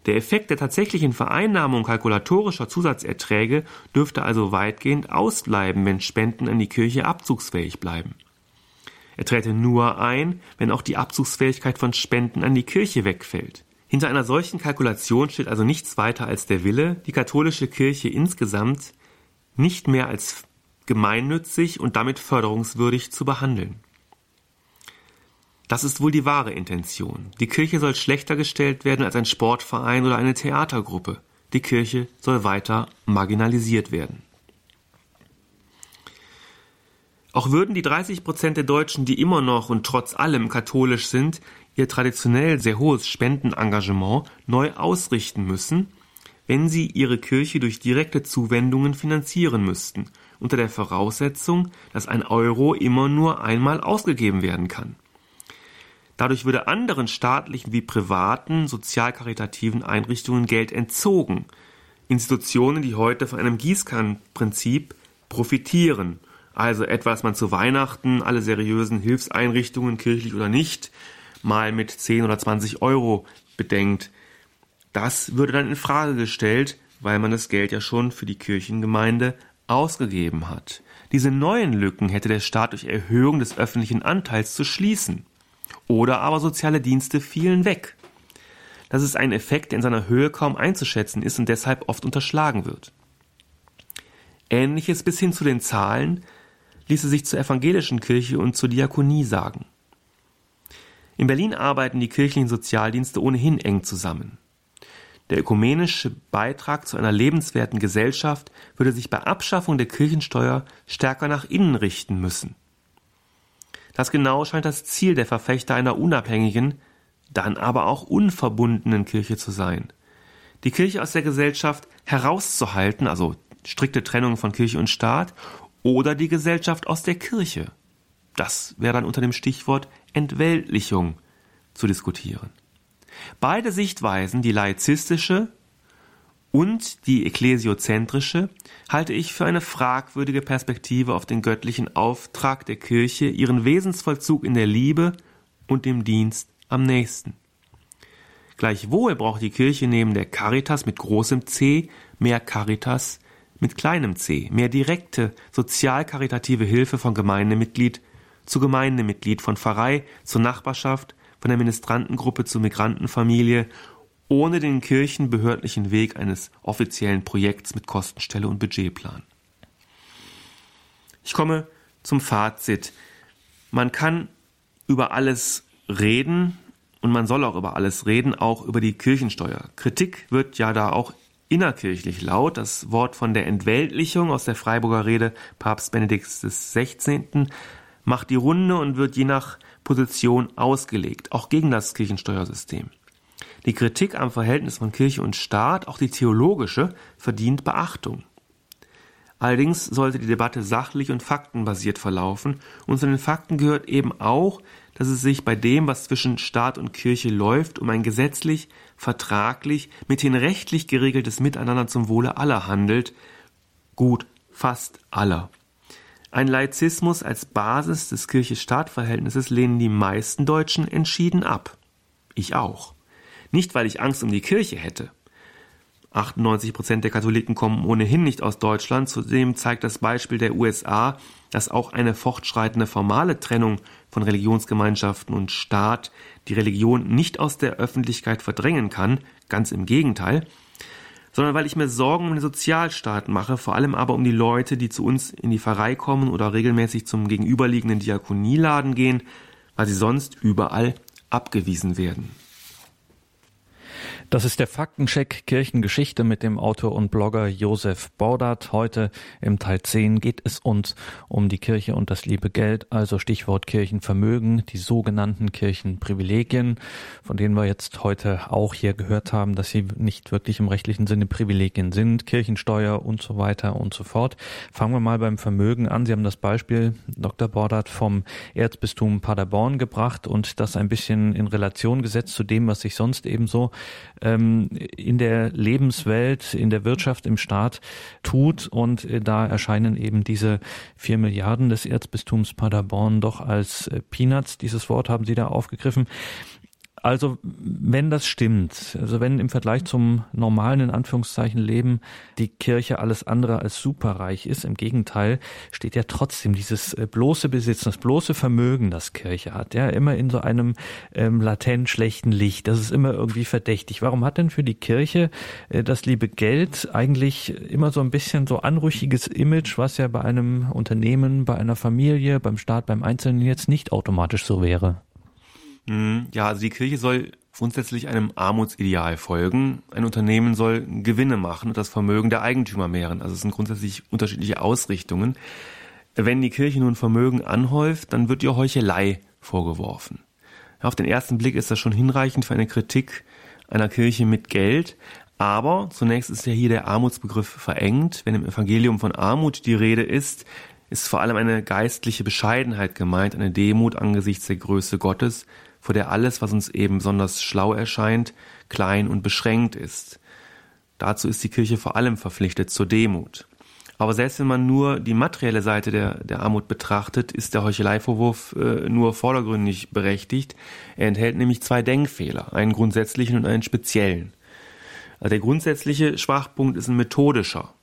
B: Der Effekt der tatsächlichen Vereinnahmung kalkulatorischer Zusatzerträge dürfte also weitgehend ausbleiben, wenn Spenden an die Kirche abzugsfähig bleiben. Er träte nur ein, wenn auch die Abzugsfähigkeit von Spenden an die Kirche wegfällt. Hinter einer solchen Kalkulation steht also nichts weiter als der Wille, die katholische Kirche insgesamt nicht mehr als gemeinnützig und damit förderungswürdig zu behandeln. Das ist wohl die wahre Intention. Die Kirche soll schlechter gestellt werden als ein Sportverein oder eine Theatergruppe. Die Kirche soll weiter marginalisiert werden. Auch würden die 30 Prozent der Deutschen, die immer noch und trotz allem katholisch sind, ihr traditionell sehr hohes Spendenengagement neu ausrichten müssen, wenn sie ihre Kirche durch direkte Zuwendungen finanzieren müssten, unter der Voraussetzung, dass ein Euro immer nur einmal ausgegeben werden kann. Dadurch würde anderen staatlichen wie privaten sozialkaritativen Einrichtungen Geld entzogen. Institutionen, die heute von einem Gießkannenprinzip profitieren. Also etwas man zu Weihnachten alle seriösen Hilfseinrichtungen, kirchlich oder nicht, mal mit 10 oder 20 Euro bedenkt. Das würde dann in Frage gestellt, weil man das Geld ja schon für die Kirchengemeinde ausgegeben hat. Diese neuen Lücken hätte der Staat durch Erhöhung des öffentlichen Anteils zu schließen. Oder aber soziale Dienste fielen weg. Das ist ein Effekt, der in seiner Höhe kaum einzuschätzen ist und deshalb oft unterschlagen wird. Ähnliches bis hin zu den Zahlen ließe sich zur evangelischen Kirche und zur Diakonie sagen. In Berlin arbeiten die kirchlichen Sozialdienste ohnehin eng zusammen. Der ökumenische Beitrag zu einer lebenswerten Gesellschaft würde sich bei Abschaffung der Kirchensteuer stärker nach innen richten müssen. Das genau scheint das Ziel der Verfechter einer unabhängigen, dann aber auch unverbundenen Kirche zu sein. Die Kirche aus der Gesellschaft herauszuhalten, also strikte Trennung von Kirche und Staat, oder die Gesellschaft aus der Kirche. Das wäre dann unter dem Stichwort Entweltlichung zu diskutieren. Beide Sichtweisen, die laizistische und die ekklesiozentrische halte ich für eine fragwürdige Perspektive auf den göttlichen Auftrag der Kirche, ihren Wesensvollzug in der Liebe und dem Dienst am nächsten. Gleichwohl braucht die Kirche neben der Caritas mit großem C mehr Caritas mit kleinem c, mehr direkte sozial-karitative Hilfe von Gemeindemitglied zu Gemeindemitglied, von Pfarrei zur Nachbarschaft, von der Ministrantengruppe zur Migrantenfamilie ohne den kirchenbehördlichen Weg eines offiziellen Projekts mit Kostenstelle und Budgetplan. Ich komme zum Fazit. Man kann über alles reden und man soll auch über alles reden, auch über die Kirchensteuer. Kritik wird ja da auch innerkirchlich laut. Das Wort von der Entweltlichung aus der Freiburger Rede Papst Benedikt XVI. macht die Runde und wird je nach Position ausgelegt, auch gegen das Kirchensteuersystem. Die Kritik am Verhältnis von Kirche und Staat, auch die theologische, verdient Beachtung. Allerdings sollte die Debatte sachlich und faktenbasiert verlaufen, und zu den Fakten gehört eben auch, dass es sich bei dem, was zwischen Staat und Kirche läuft, um ein gesetzlich, vertraglich, mithin rechtlich geregeltes Miteinander zum Wohle aller handelt, gut fast aller. Ein Laizismus als Basis des Kirche-Staat-Verhältnisses lehnen die meisten Deutschen entschieden ab. Ich auch. Nicht, weil ich Angst um die Kirche hätte. 98 Prozent der Katholiken kommen ohnehin nicht aus Deutschland. Zudem zeigt das Beispiel der USA, dass auch eine fortschreitende formale Trennung von Religionsgemeinschaften und Staat die Religion nicht aus der Öffentlichkeit verdrängen kann. Ganz im Gegenteil sondern weil ich mir Sorgen um den Sozialstaat mache, vor allem aber um die Leute, die zu uns in die Pfarrei kommen oder regelmäßig zum gegenüberliegenden Diakonieladen gehen, weil sie sonst überall abgewiesen werden.
A: Das ist der Faktencheck Kirchengeschichte mit dem Autor und Blogger Josef Bordert. Heute im Teil 10 geht es uns um die Kirche und das liebe Geld, also Stichwort Kirchenvermögen, die sogenannten Kirchenprivilegien, von denen wir jetzt heute auch hier gehört haben, dass sie nicht wirklich im rechtlichen Sinne Privilegien sind, Kirchensteuer und so weiter und so fort. Fangen wir mal beim Vermögen an. Sie haben das Beispiel Dr. Bordert vom Erzbistum Paderborn gebracht und das ein bisschen in Relation gesetzt zu dem, was sich sonst ebenso ähm, in der Lebenswelt, in der Wirtschaft, im Staat tut. Und äh, da erscheinen eben diese vier Milliarden des Erzbistums Paderborn doch als äh, Peanuts. Dieses Wort haben Sie da aufgegriffen. Also wenn das stimmt, also wenn im Vergleich zum normalen in Anführungszeichen Leben die Kirche alles andere als superreich ist, im Gegenteil steht ja trotzdem dieses äh, bloße Besitzen, das bloße Vermögen, das Kirche hat, ja immer in so einem ähm, latent schlechten Licht. Das ist immer irgendwie verdächtig. Warum hat denn für die Kirche äh, das liebe Geld eigentlich immer so ein bisschen so anrüchiges Image, was ja bei einem Unternehmen, bei einer Familie, beim Staat, beim Einzelnen jetzt nicht automatisch so wäre?
B: Mhm. Ja, also die Kirche soll grundsätzlich einem Armutsideal folgen. Ein Unternehmen soll Gewinne machen und das Vermögen der Eigentümer mehren. Also es sind grundsätzlich unterschiedliche Ausrichtungen. Wenn die Kirche nun Vermögen anhäuft, dann wird ihr Heuchelei vorgeworfen. Auf den ersten Blick ist das schon hinreichend für eine Kritik einer Kirche mit Geld. Aber zunächst ist ja hier der Armutsbegriff verengt. Wenn im Evangelium von Armut die Rede ist, ist vor allem eine geistliche Bescheidenheit gemeint, eine Demut angesichts der Größe Gottes vor der alles, was uns eben besonders schlau erscheint, klein und beschränkt ist. Dazu ist die Kirche vor allem verpflichtet zur Demut. Aber selbst wenn man nur die materielle Seite der, der Armut betrachtet, ist der Heucheleivorwurf äh, nur vordergründig berechtigt. Er enthält nämlich zwei Denkfehler, einen grundsätzlichen und einen speziellen. Also der grundsätzliche Schwachpunkt ist ein methodischer.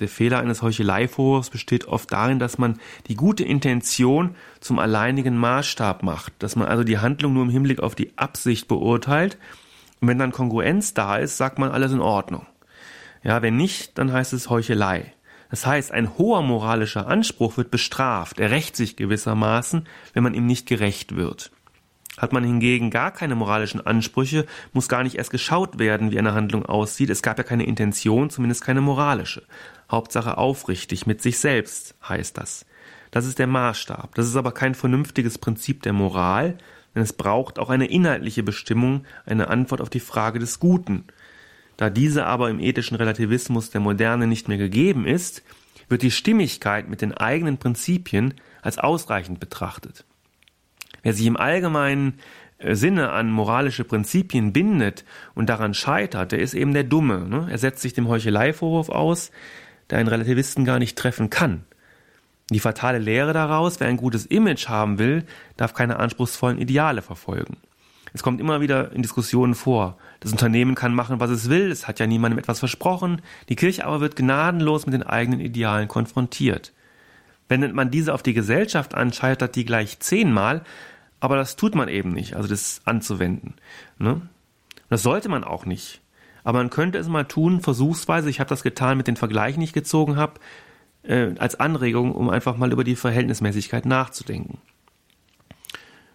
B: Der Fehler eines Heucheleivorwurfs besteht oft darin, dass man die gute Intention zum alleinigen Maßstab macht, dass man also die Handlung nur im Hinblick auf die Absicht beurteilt. Und wenn dann Kongruenz da ist, sagt man alles in Ordnung. Ja, wenn nicht, dann heißt es Heuchelei. Das heißt, ein hoher moralischer Anspruch wird bestraft, er rächt sich gewissermaßen, wenn man ihm nicht gerecht wird. Hat man hingegen gar keine moralischen Ansprüche, muss gar nicht erst geschaut werden, wie eine Handlung aussieht. Es gab ja keine Intention, zumindest keine moralische. Hauptsache aufrichtig mit sich selbst heißt das. Das ist der Maßstab. Das ist aber kein vernünftiges Prinzip der Moral, denn es braucht auch eine inhaltliche Bestimmung, eine Antwort auf die Frage des Guten. Da diese aber im ethischen Relativismus der Moderne nicht mehr gegeben ist, wird die Stimmigkeit mit den eigenen Prinzipien als ausreichend betrachtet. Wer sich im allgemeinen äh, Sinne an moralische Prinzipien bindet und daran scheitert, der ist eben der Dumme. Ne? Er setzt sich dem Heucheleivorwurf aus, der einen Relativisten gar nicht treffen kann. Die fatale Lehre daraus, wer ein gutes Image haben will, darf keine anspruchsvollen Ideale verfolgen. Es kommt immer wieder in Diskussionen vor. Das Unternehmen kann machen, was es will, es hat ja niemandem etwas versprochen, die Kirche aber wird gnadenlos mit den eigenen Idealen konfrontiert. Wendet man diese auf die Gesellschaft an, scheitert die gleich zehnmal, aber das tut man eben nicht, also das anzuwenden. Ne? Das sollte man auch nicht. Aber man könnte es mal tun, versuchsweise, ich habe das getan mit den Vergleichen, die ich gezogen habe, äh, als Anregung, um einfach mal über die Verhältnismäßigkeit nachzudenken.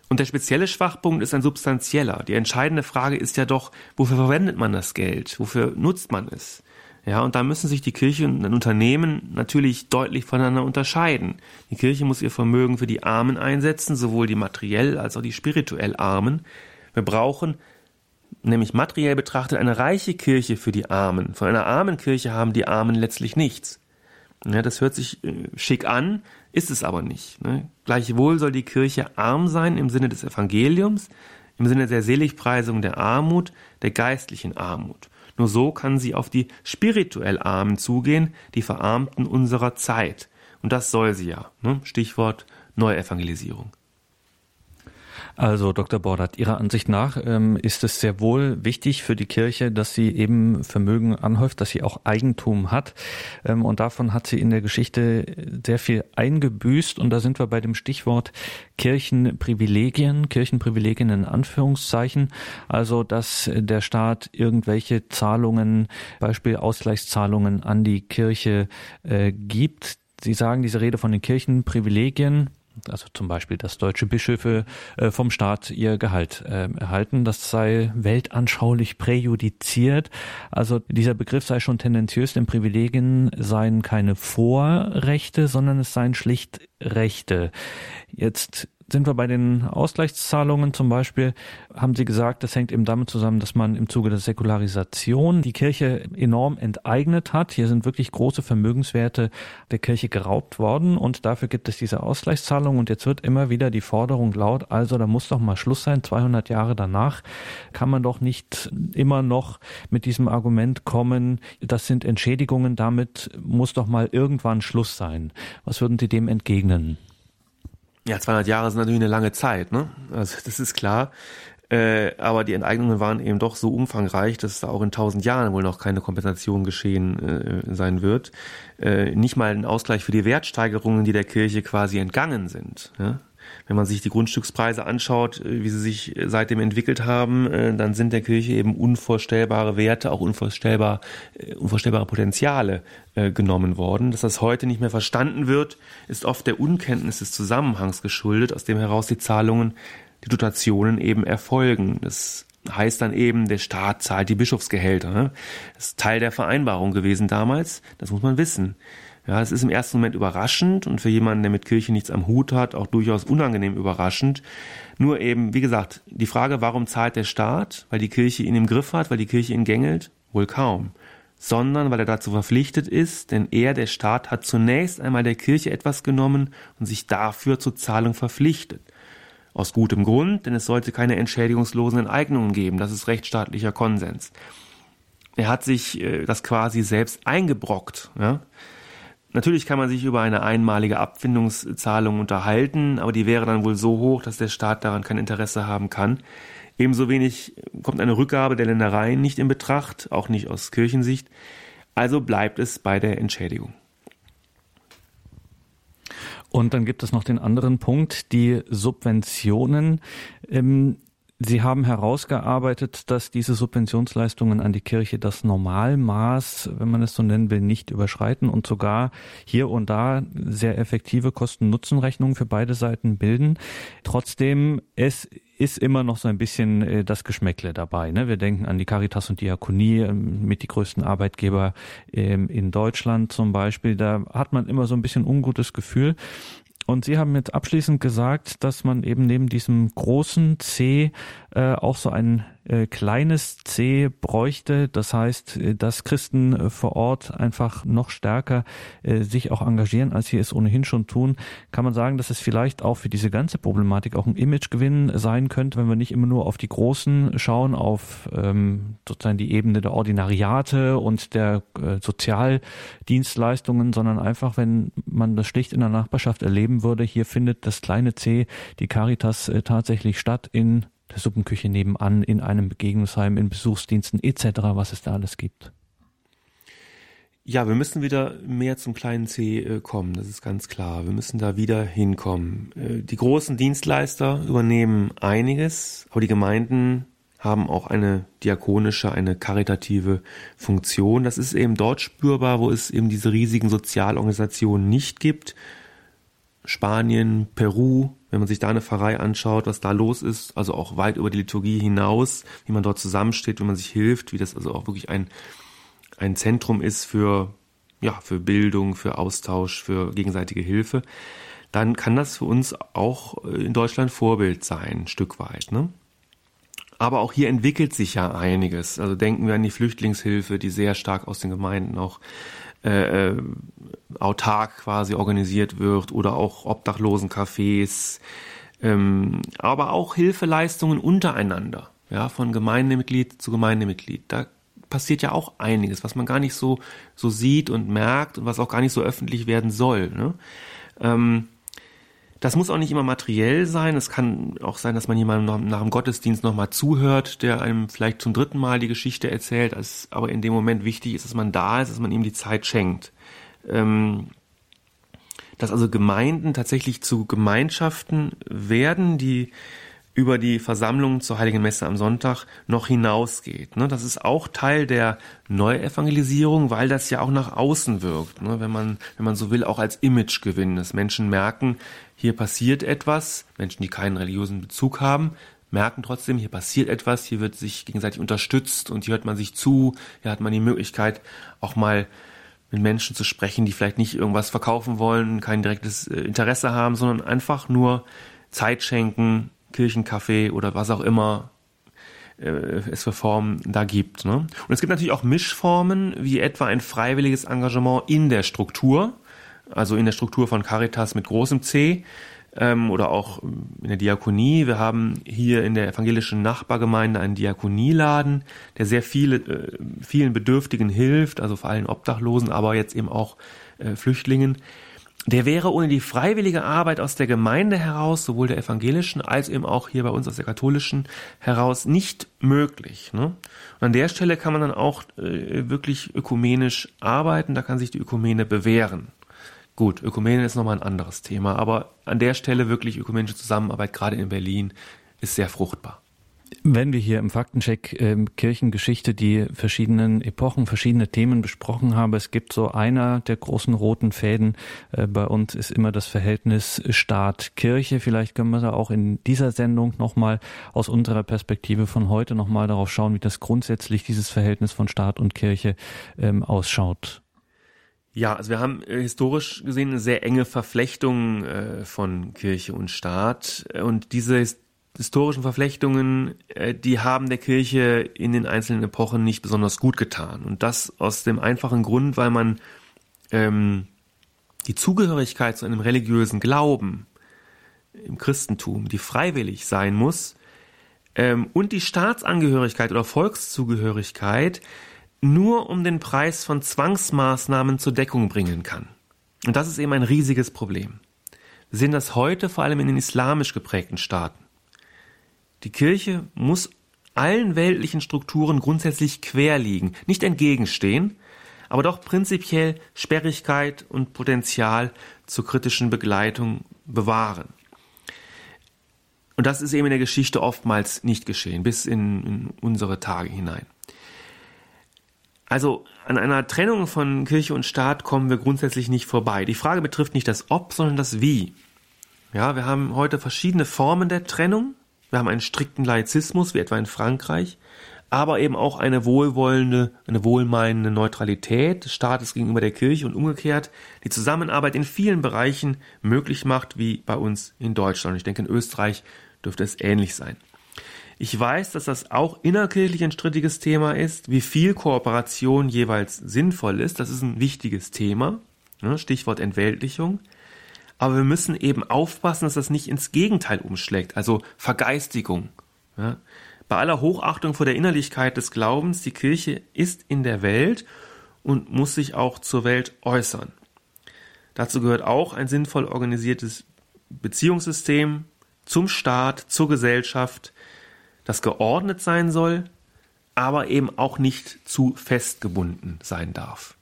B: Und der spezielle Schwachpunkt ist ein substanzieller. Die entscheidende Frage ist ja doch, wofür verwendet man das Geld? Wofür nutzt man es? Ja, und da müssen sich die Kirche und ein Unternehmen natürlich deutlich voneinander unterscheiden. Die Kirche muss ihr Vermögen für die Armen einsetzen, sowohl die materiell als auch die spirituell Armen. Wir brauchen nämlich materiell betrachtet eine reiche Kirche für die Armen. Von einer armen Kirche haben die Armen letztlich nichts. Ja, das hört sich äh, schick an, ist es aber nicht. Ne? Gleichwohl soll die Kirche arm sein im Sinne des Evangeliums, im Sinne der Seligpreisung der Armut, der geistlichen Armut. Nur so kann sie auf die spirituell Armen zugehen, die Verarmten unserer Zeit. Und das soll sie ja. Ne? Stichwort Neuevangelisierung.
A: Also Dr. Bordert, Ihrer Ansicht nach ähm, ist es sehr wohl wichtig für die Kirche, dass sie eben Vermögen anhäuft, dass sie auch Eigentum hat. Ähm, und davon hat sie in der Geschichte sehr viel eingebüßt. Und da sind wir bei dem Stichwort Kirchenprivilegien, Kirchenprivilegien in Anführungszeichen. Also, dass der Staat irgendwelche Zahlungen, Beispiel Ausgleichszahlungen an die Kirche äh, gibt. Sie sagen diese Rede von den Kirchenprivilegien, also zum Beispiel, dass deutsche Bischöfe äh, vom Staat ihr Gehalt äh, erhalten, das sei weltanschaulich präjudiziert. Also dieser Begriff sei schon tendenziös, denn Privilegien seien keine Vorrechte, sondern es seien schlicht Rechte. Jetzt sind wir bei den Ausgleichszahlungen zum Beispiel, haben Sie gesagt, das hängt eben damit zusammen, dass man im Zuge der Säkularisation die Kirche enorm enteignet hat. Hier sind wirklich große Vermögenswerte der Kirche geraubt worden und dafür gibt es diese Ausgleichszahlungen und jetzt wird immer wieder die Forderung laut, also da muss doch mal Schluss sein, 200 Jahre danach kann man doch nicht immer noch mit diesem Argument kommen, das sind Entschädigungen, damit muss doch mal irgendwann Schluss sein. Was würden Sie dem entgegnen?
B: Ja, 200 Jahre sind natürlich eine lange Zeit, ne? Also das ist klar. Äh, aber die Enteignungen waren eben doch so umfangreich, dass da auch in tausend Jahren wohl noch keine Kompensation geschehen äh, sein wird. Äh, nicht mal ein Ausgleich für die Wertsteigerungen, die der Kirche quasi entgangen sind. Ja? Wenn man sich die Grundstückspreise anschaut, äh, wie sie sich seitdem entwickelt haben, äh, dann sind der Kirche eben unvorstellbare Werte, auch unvorstellbar, äh, unvorstellbare Potenziale genommen worden. Dass das heute nicht mehr verstanden wird, ist oft der Unkenntnis des Zusammenhangs geschuldet, aus dem heraus die Zahlungen, die Dotationen eben erfolgen. Das heißt dann eben, der Staat zahlt die Bischofsgehälter. Ne? Das ist Teil der Vereinbarung gewesen damals. Das muss man wissen. Ja, es ist im ersten Moment überraschend und für jemanden, der mit Kirche nichts am Hut hat, auch durchaus unangenehm überraschend. Nur eben, wie gesagt, die Frage, warum zahlt der Staat? Weil die Kirche ihn im Griff hat, weil die Kirche ihn gängelt? Wohl kaum. Sondern weil er dazu verpflichtet ist, denn er, der Staat, hat zunächst einmal der Kirche etwas genommen und sich dafür zur Zahlung verpflichtet. Aus gutem Grund, denn es sollte keine entschädigungslosen Enteignungen geben. Das ist rechtsstaatlicher Konsens. Er hat sich äh, das quasi selbst eingebrockt. Ja? Natürlich kann man sich über eine einmalige Abfindungszahlung unterhalten, aber die wäre dann wohl so hoch, dass der Staat daran kein Interesse haben kann. Ebenso wenig kommt eine Rückgabe der Ländereien nicht in Betracht, auch nicht aus Kirchensicht. Also bleibt es bei der Entschädigung.
A: Und dann gibt es noch den anderen Punkt, die Subventionen. Ähm, Sie haben herausgearbeitet, dass diese Subventionsleistungen an die Kirche das Normalmaß, wenn man es so nennen will, nicht überschreiten und sogar hier und da sehr effektive Kosten-Nutzen-Rechnungen für beide Seiten bilden. Trotzdem, es ist immer noch so ein bisschen äh, das Geschmäckle dabei. Ne? Wir denken an die Caritas und Diakonie ähm, mit die größten Arbeitgeber ähm, in Deutschland zum Beispiel. Da hat man immer so ein bisschen ungutes Gefühl. Und Sie haben jetzt abschließend gesagt, dass man eben neben diesem großen C äh, auch so ein äh, kleines C bräuchte. Das heißt, äh, dass Christen äh, vor Ort einfach noch stärker äh, sich auch engagieren, als sie es ohnehin schon tun. Kann man sagen, dass es vielleicht auch für diese ganze Problematik auch ein Imagegewinn sein könnte, wenn wir nicht immer nur auf die Großen schauen, auf ähm, sozusagen die Ebene der Ordinariate und der äh, Sozialdienstleistungen, sondern einfach, wenn man das schlicht in der Nachbarschaft erleben würde, hier findet das kleine C, die Caritas äh, tatsächlich statt in der Suppenküche nebenan, in einem Begegnungsheim, in Besuchsdiensten etc., was es da alles gibt.
B: Ja, wir müssen wieder mehr zum kleinen C äh, kommen, das ist ganz klar. Wir müssen da wieder hinkommen. Äh, die großen Dienstleister übernehmen einiges, aber die Gemeinden haben auch eine diakonische, eine karitative Funktion. Das ist eben dort spürbar, wo es eben diese riesigen Sozialorganisationen nicht gibt. Spanien, Peru, wenn man sich da eine Pfarrei anschaut, was da los ist, also auch weit über die Liturgie hinaus, wie man dort zusammensteht, wie man sich hilft, wie das also auch wirklich ein, ein Zentrum ist für, ja, für Bildung, für Austausch, für gegenseitige Hilfe, dann kann das für uns auch in Deutschland Vorbild sein, ein Stück weit. Ne? Aber auch hier entwickelt sich ja einiges. Also denken wir an die Flüchtlingshilfe, die sehr stark aus den Gemeinden auch äh, äh, autark quasi organisiert wird oder auch Obdachlosencafés, ähm, aber auch Hilfeleistungen untereinander, ja, von Gemeindemitglied zu Gemeindemitglied. Da passiert ja auch einiges, was man gar nicht so, so sieht und merkt und was auch gar nicht so öffentlich werden soll. Ne? Ähm, das muss auch nicht immer materiell sein. Es kann auch sein, dass man jemandem nach dem Gottesdienst nochmal zuhört, der einem vielleicht zum dritten Mal die Geschichte erzählt. Als, aber in dem Moment wichtig ist, dass man da ist, dass man ihm die Zeit schenkt. Ähm, dass also Gemeinden tatsächlich zu Gemeinschaften werden, die über die Versammlung zur Heiligen Messe am Sonntag noch hinausgeht. Ne? Das ist auch Teil der Neuevangelisierung, weil das ja auch nach außen wirkt. Ne? Wenn man, wenn man so will, auch als Imagegewinn, dass Menschen merken, hier passiert etwas. Menschen, die keinen religiösen Bezug haben, merken trotzdem, hier passiert etwas, hier wird sich gegenseitig unterstützt und hier hört man sich zu, hier hat man die Möglichkeit, auch mal mit Menschen zu sprechen, die vielleicht nicht irgendwas verkaufen wollen, kein direktes äh, Interesse haben, sondern einfach nur Zeit schenken, Kirchenkaffee oder was auch immer äh, es für Formen da gibt. Ne? Und es gibt natürlich auch Mischformen, wie etwa ein freiwilliges Engagement in der Struktur, also in der Struktur von Caritas mit großem C ähm, oder auch in der Diakonie. Wir haben hier in der evangelischen Nachbargemeinde einen Diakonieladen, der sehr viele, äh, vielen Bedürftigen hilft, also vor allem Obdachlosen, aber jetzt eben auch äh, Flüchtlingen. Der wäre ohne die freiwillige Arbeit aus der Gemeinde heraus, sowohl der evangelischen als eben auch hier bei uns aus der katholischen heraus, nicht möglich. Ne? Und an der Stelle kann man dann auch äh, wirklich ökumenisch arbeiten, da kann sich die Ökumene bewähren. Gut, Ökumene ist nochmal ein anderes Thema, aber an der Stelle wirklich ökumenische Zusammenarbeit, gerade in Berlin, ist sehr fruchtbar.
A: Wenn wir hier im Faktencheck äh, Kirchengeschichte die verschiedenen Epochen, verschiedene Themen besprochen haben, es gibt so einer der großen roten Fäden äh, bei uns ist immer das Verhältnis Staat-Kirche. Vielleicht können wir da auch in dieser Sendung nochmal aus unserer Perspektive von heute nochmal darauf schauen, wie das grundsätzlich dieses Verhältnis von Staat und Kirche ähm, ausschaut.
B: Ja, also wir haben äh, historisch gesehen eine sehr enge Verflechtung äh, von Kirche und Staat und diese historischen Verflechtungen, äh, die haben der Kirche in den einzelnen Epochen nicht besonders gut getan. Und das aus dem einfachen Grund, weil man ähm, die Zugehörigkeit zu einem religiösen Glauben im Christentum, die freiwillig sein muss, ähm, und die Staatsangehörigkeit oder Volkszugehörigkeit nur um den Preis von Zwangsmaßnahmen zur Deckung bringen kann. Und das ist eben ein riesiges Problem. Wir sehen das heute vor allem in den islamisch geprägten Staaten. Die Kirche muss allen weltlichen Strukturen grundsätzlich quer liegen, nicht entgegenstehen, aber doch prinzipiell Sperrigkeit und Potenzial zur kritischen Begleitung bewahren. Und das ist eben in der Geschichte oftmals nicht geschehen, bis in, in unsere Tage hinein. Also an einer Trennung von Kirche und Staat kommen wir grundsätzlich nicht vorbei. Die Frage betrifft nicht das Ob, sondern das Wie. Ja, wir haben heute verschiedene Formen der Trennung. Wir haben einen strikten Laizismus, wie etwa in Frankreich, aber eben auch eine wohlwollende, eine wohlmeinende Neutralität des Staates gegenüber der Kirche und umgekehrt die Zusammenarbeit in vielen Bereichen möglich macht, wie bei uns in Deutschland. Ich denke, in Österreich dürfte es ähnlich sein. Ich weiß, dass das auch innerkirchlich ein strittiges Thema ist, wie viel Kooperation jeweils sinnvoll ist. Das ist ein wichtiges Thema. Ne? Stichwort Entweltlichung aber wir müssen eben aufpassen, dass das nicht ins Gegenteil umschlägt, also Vergeistigung. Ja. Bei aller Hochachtung vor der Innerlichkeit des Glaubens, die Kirche ist in der Welt und muss sich auch zur Welt äußern. Dazu gehört auch ein sinnvoll organisiertes Beziehungssystem zum Staat, zur Gesellschaft, das geordnet sein soll, aber eben auch nicht zu festgebunden sein darf.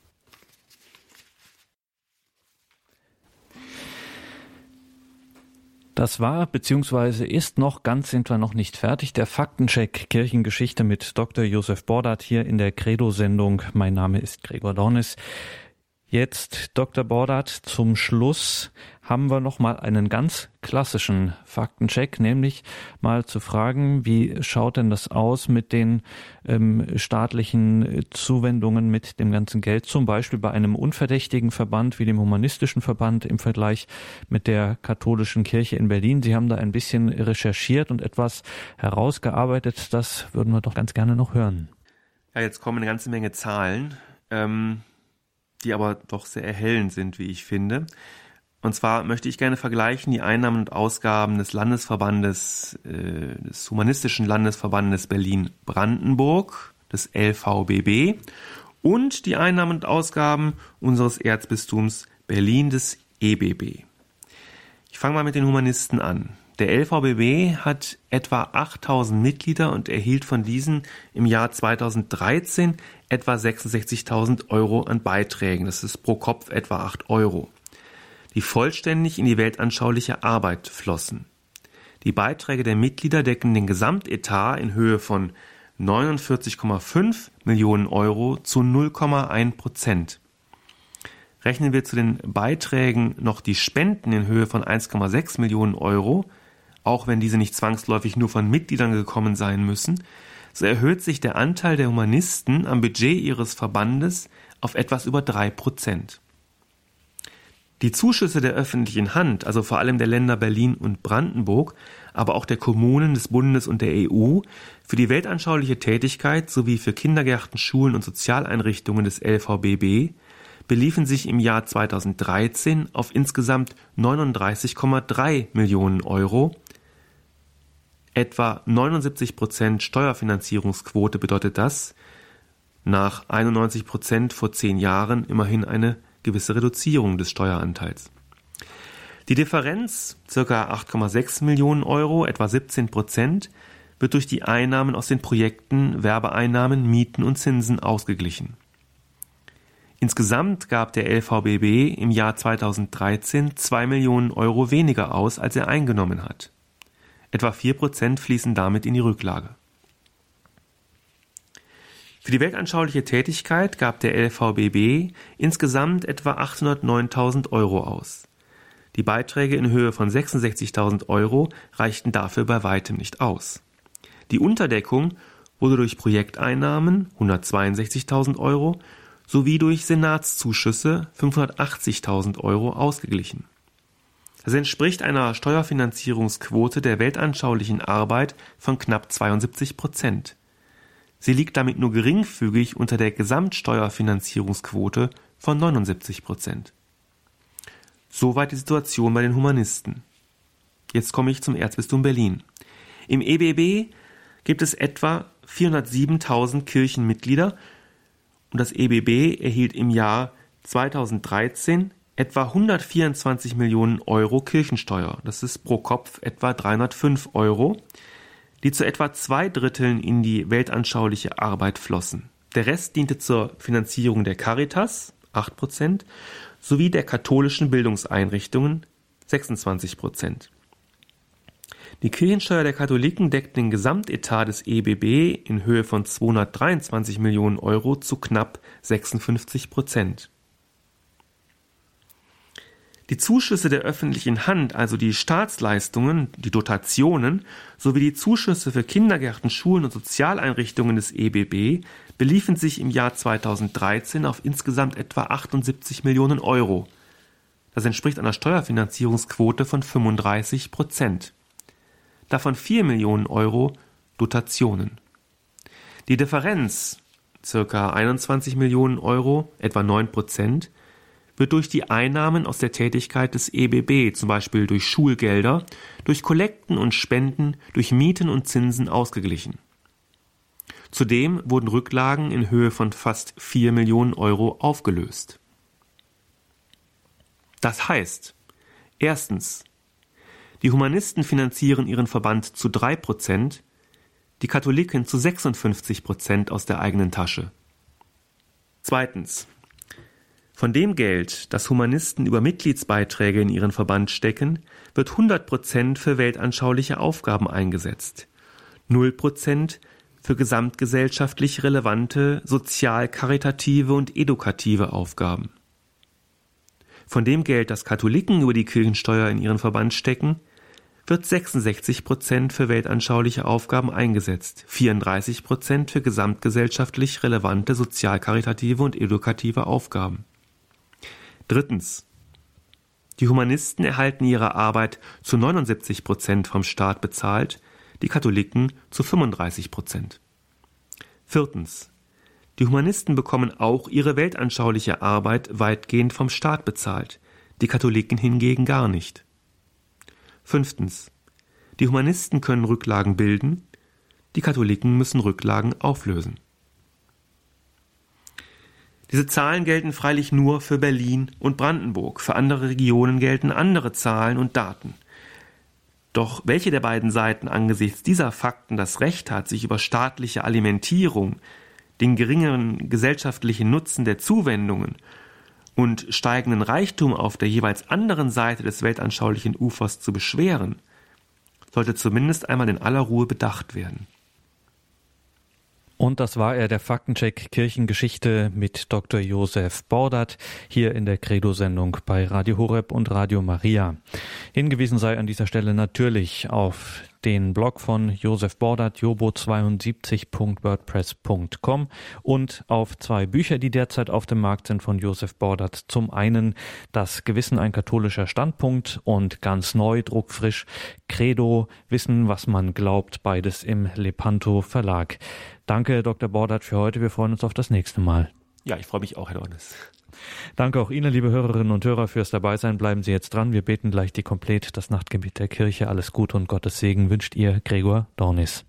A: Das war bzw. ist noch, ganz sind wir noch nicht fertig, der Faktencheck Kirchengeschichte mit Dr. Josef Bordat hier in der Credo-Sendung. Mein Name ist Gregor Dornis. Jetzt, Dr. Bordat, zum Schluss haben wir noch mal einen ganz klassischen Faktencheck, nämlich mal zu fragen, wie schaut denn das aus mit den ähm, staatlichen Zuwendungen, mit dem ganzen Geld, zum Beispiel bei einem unverdächtigen Verband wie dem Humanistischen Verband im Vergleich mit der katholischen Kirche in Berlin. Sie haben da ein bisschen recherchiert und etwas herausgearbeitet. Das würden wir doch ganz gerne noch hören.
B: Ja, jetzt kommen eine ganze Menge Zahlen, ähm, die aber doch sehr erhellend sind, wie ich finde. Und zwar möchte ich gerne vergleichen die Einnahmen und Ausgaben des Landesverbandes, äh, des Humanistischen Landesverbandes Berlin-Brandenburg, des LVBB, und die Einnahmen und Ausgaben unseres Erzbistums Berlin des EBB. Ich fange mal mit den Humanisten an. Der LVBB hat etwa 8000 Mitglieder und erhielt von diesen im Jahr 2013 etwa 66.000 Euro an Beiträgen. Das ist pro Kopf etwa 8 Euro die vollständig in die weltanschauliche Arbeit flossen. Die Beiträge der Mitglieder decken den Gesamtetat in Höhe von 49,5 Millionen Euro zu 0,1 Prozent. Rechnen wir zu den Beiträgen noch die Spenden in Höhe von 1,6 Millionen Euro, auch wenn diese nicht zwangsläufig nur von Mitgliedern gekommen sein müssen, so erhöht sich der Anteil der Humanisten am Budget ihres Verbandes auf etwas über drei Prozent. Die Zuschüsse der öffentlichen Hand, also vor allem der Länder Berlin und Brandenburg, aber auch der Kommunen, des Bundes und der EU, für die weltanschauliche Tätigkeit sowie für Kindergärten, Schulen und Sozialeinrichtungen des LVBB beliefen sich im Jahr 2013 auf insgesamt 39,3 Millionen Euro. Etwa 79 Prozent Steuerfinanzierungsquote bedeutet das, nach 91 Prozent vor zehn Jahren immerhin eine gewisse Reduzierung des Steueranteils. Die Differenz, ca. 8,6 Millionen Euro, etwa 17 Prozent, wird durch die Einnahmen aus den Projekten, Werbeeinnahmen, Mieten und Zinsen ausgeglichen. Insgesamt gab der LVBB im Jahr 2013 2 Millionen Euro weniger aus, als er eingenommen hat. Etwa 4 Prozent fließen damit in die Rücklage. Für die weltanschauliche Tätigkeit gab der LVBB insgesamt etwa 809.000 Euro aus. Die Beiträge in Höhe von 66.000 Euro reichten dafür bei weitem nicht aus. Die Unterdeckung wurde durch Projekteinnahmen 162.000 Euro sowie durch Senatszuschüsse 580.000 Euro ausgeglichen. Das entspricht einer Steuerfinanzierungsquote der weltanschaulichen Arbeit von knapp 72 Prozent. Sie liegt damit nur geringfügig unter der Gesamtsteuerfinanzierungsquote von 79 Prozent. Soweit die Situation bei den Humanisten. Jetzt komme ich zum Erzbistum Berlin. Im EBB gibt es etwa 407.000 Kirchenmitglieder und das EBB erhielt im Jahr 2013 etwa 124 Millionen Euro Kirchensteuer. Das ist pro Kopf etwa 305 Euro, die zu etwa zwei Dritteln in die weltanschauliche Arbeit flossen. Der Rest diente zur Finanzierung der Caritas, 8 Prozent, sowie der katholischen Bildungseinrichtungen, 26 Prozent. Die Kirchensteuer der Katholiken deckt den Gesamtetat des EBB in Höhe von 223 Millionen Euro zu knapp 56 Prozent. Die Zuschüsse der öffentlichen Hand, also die Staatsleistungen, die Dotationen sowie die Zuschüsse für Kindergärten, Schulen und Sozialeinrichtungen des EBB beliefen sich im Jahr 2013 auf insgesamt etwa 78 Millionen Euro. Das entspricht einer Steuerfinanzierungsquote von 35 Prozent davon 4 Millionen Euro Dotationen. Die Differenz, circa 21 Millionen Euro, etwa 9 Prozent, wird durch die Einnahmen aus der Tätigkeit des EBB, zum Beispiel durch Schulgelder, durch Kollekten und Spenden, durch Mieten und Zinsen ausgeglichen. Zudem wurden Rücklagen in Höhe von fast 4 Millionen Euro aufgelöst. Das heißt, erstens, die Humanisten finanzieren ihren Verband zu drei Prozent, die Katholiken zu 56 Prozent aus der eigenen Tasche. Zweitens. Von dem Geld, das Humanisten über Mitgliedsbeiträge in ihren Verband stecken, wird 100 Prozent für weltanschauliche Aufgaben eingesetzt, 0 Prozent für gesamtgesellschaftlich relevante, sozial-karitative und edukative Aufgaben. Von dem Geld, das Katholiken über die Kirchensteuer in ihren Verband stecken, wird 66 Prozent für weltanschauliche Aufgaben eingesetzt, 34 Prozent für gesamtgesellschaftlich relevante sozialkaritative und edukative Aufgaben. Drittens. Die Humanisten erhalten ihre Arbeit zu 79 Prozent vom Staat bezahlt, die Katholiken zu 35 Prozent. Viertens. Die Humanisten bekommen auch ihre weltanschauliche Arbeit weitgehend vom Staat bezahlt, die Katholiken hingegen gar nicht. Fünftens. Die Humanisten können Rücklagen bilden, die Katholiken müssen Rücklagen auflösen. Diese Zahlen gelten freilich nur für Berlin und Brandenburg, für andere Regionen gelten andere Zahlen und Daten. Doch welche der beiden Seiten angesichts dieser Fakten das Recht hat, sich über staatliche Alimentierung, den geringeren gesellschaftlichen Nutzen der Zuwendungen und steigenden Reichtum auf der jeweils anderen Seite des weltanschaulichen Ufers zu beschweren, sollte zumindest einmal in aller Ruhe bedacht werden.
A: Und das war er, der Faktencheck Kirchengeschichte mit Dr. Josef Bordert hier in der Credo-Sendung bei Radio Horeb und Radio Maria. Hingewiesen sei an dieser Stelle natürlich auf den Blog von Josef Bordert, jobo72.wordpress.com und auf zwei Bücher, die derzeit auf dem Markt sind von Josef Bordert. Zum einen Das Gewissen ein katholischer Standpunkt und ganz neu, druckfrisch, Credo, Wissen, was man glaubt, beides im Lepanto Verlag. Danke, Dr. Bordert, für heute. Wir freuen uns auf das nächste Mal.
B: Ja, ich freue mich auch, Herr Dornes.
A: Danke auch Ihnen, liebe Hörerinnen und Hörer, fürs Dabeisein. Bleiben Sie jetzt dran. Wir beten gleich die Komplett, das Nachtgebet der Kirche. Alles Gute und Gottes Segen wünscht Ihr Gregor Dornis.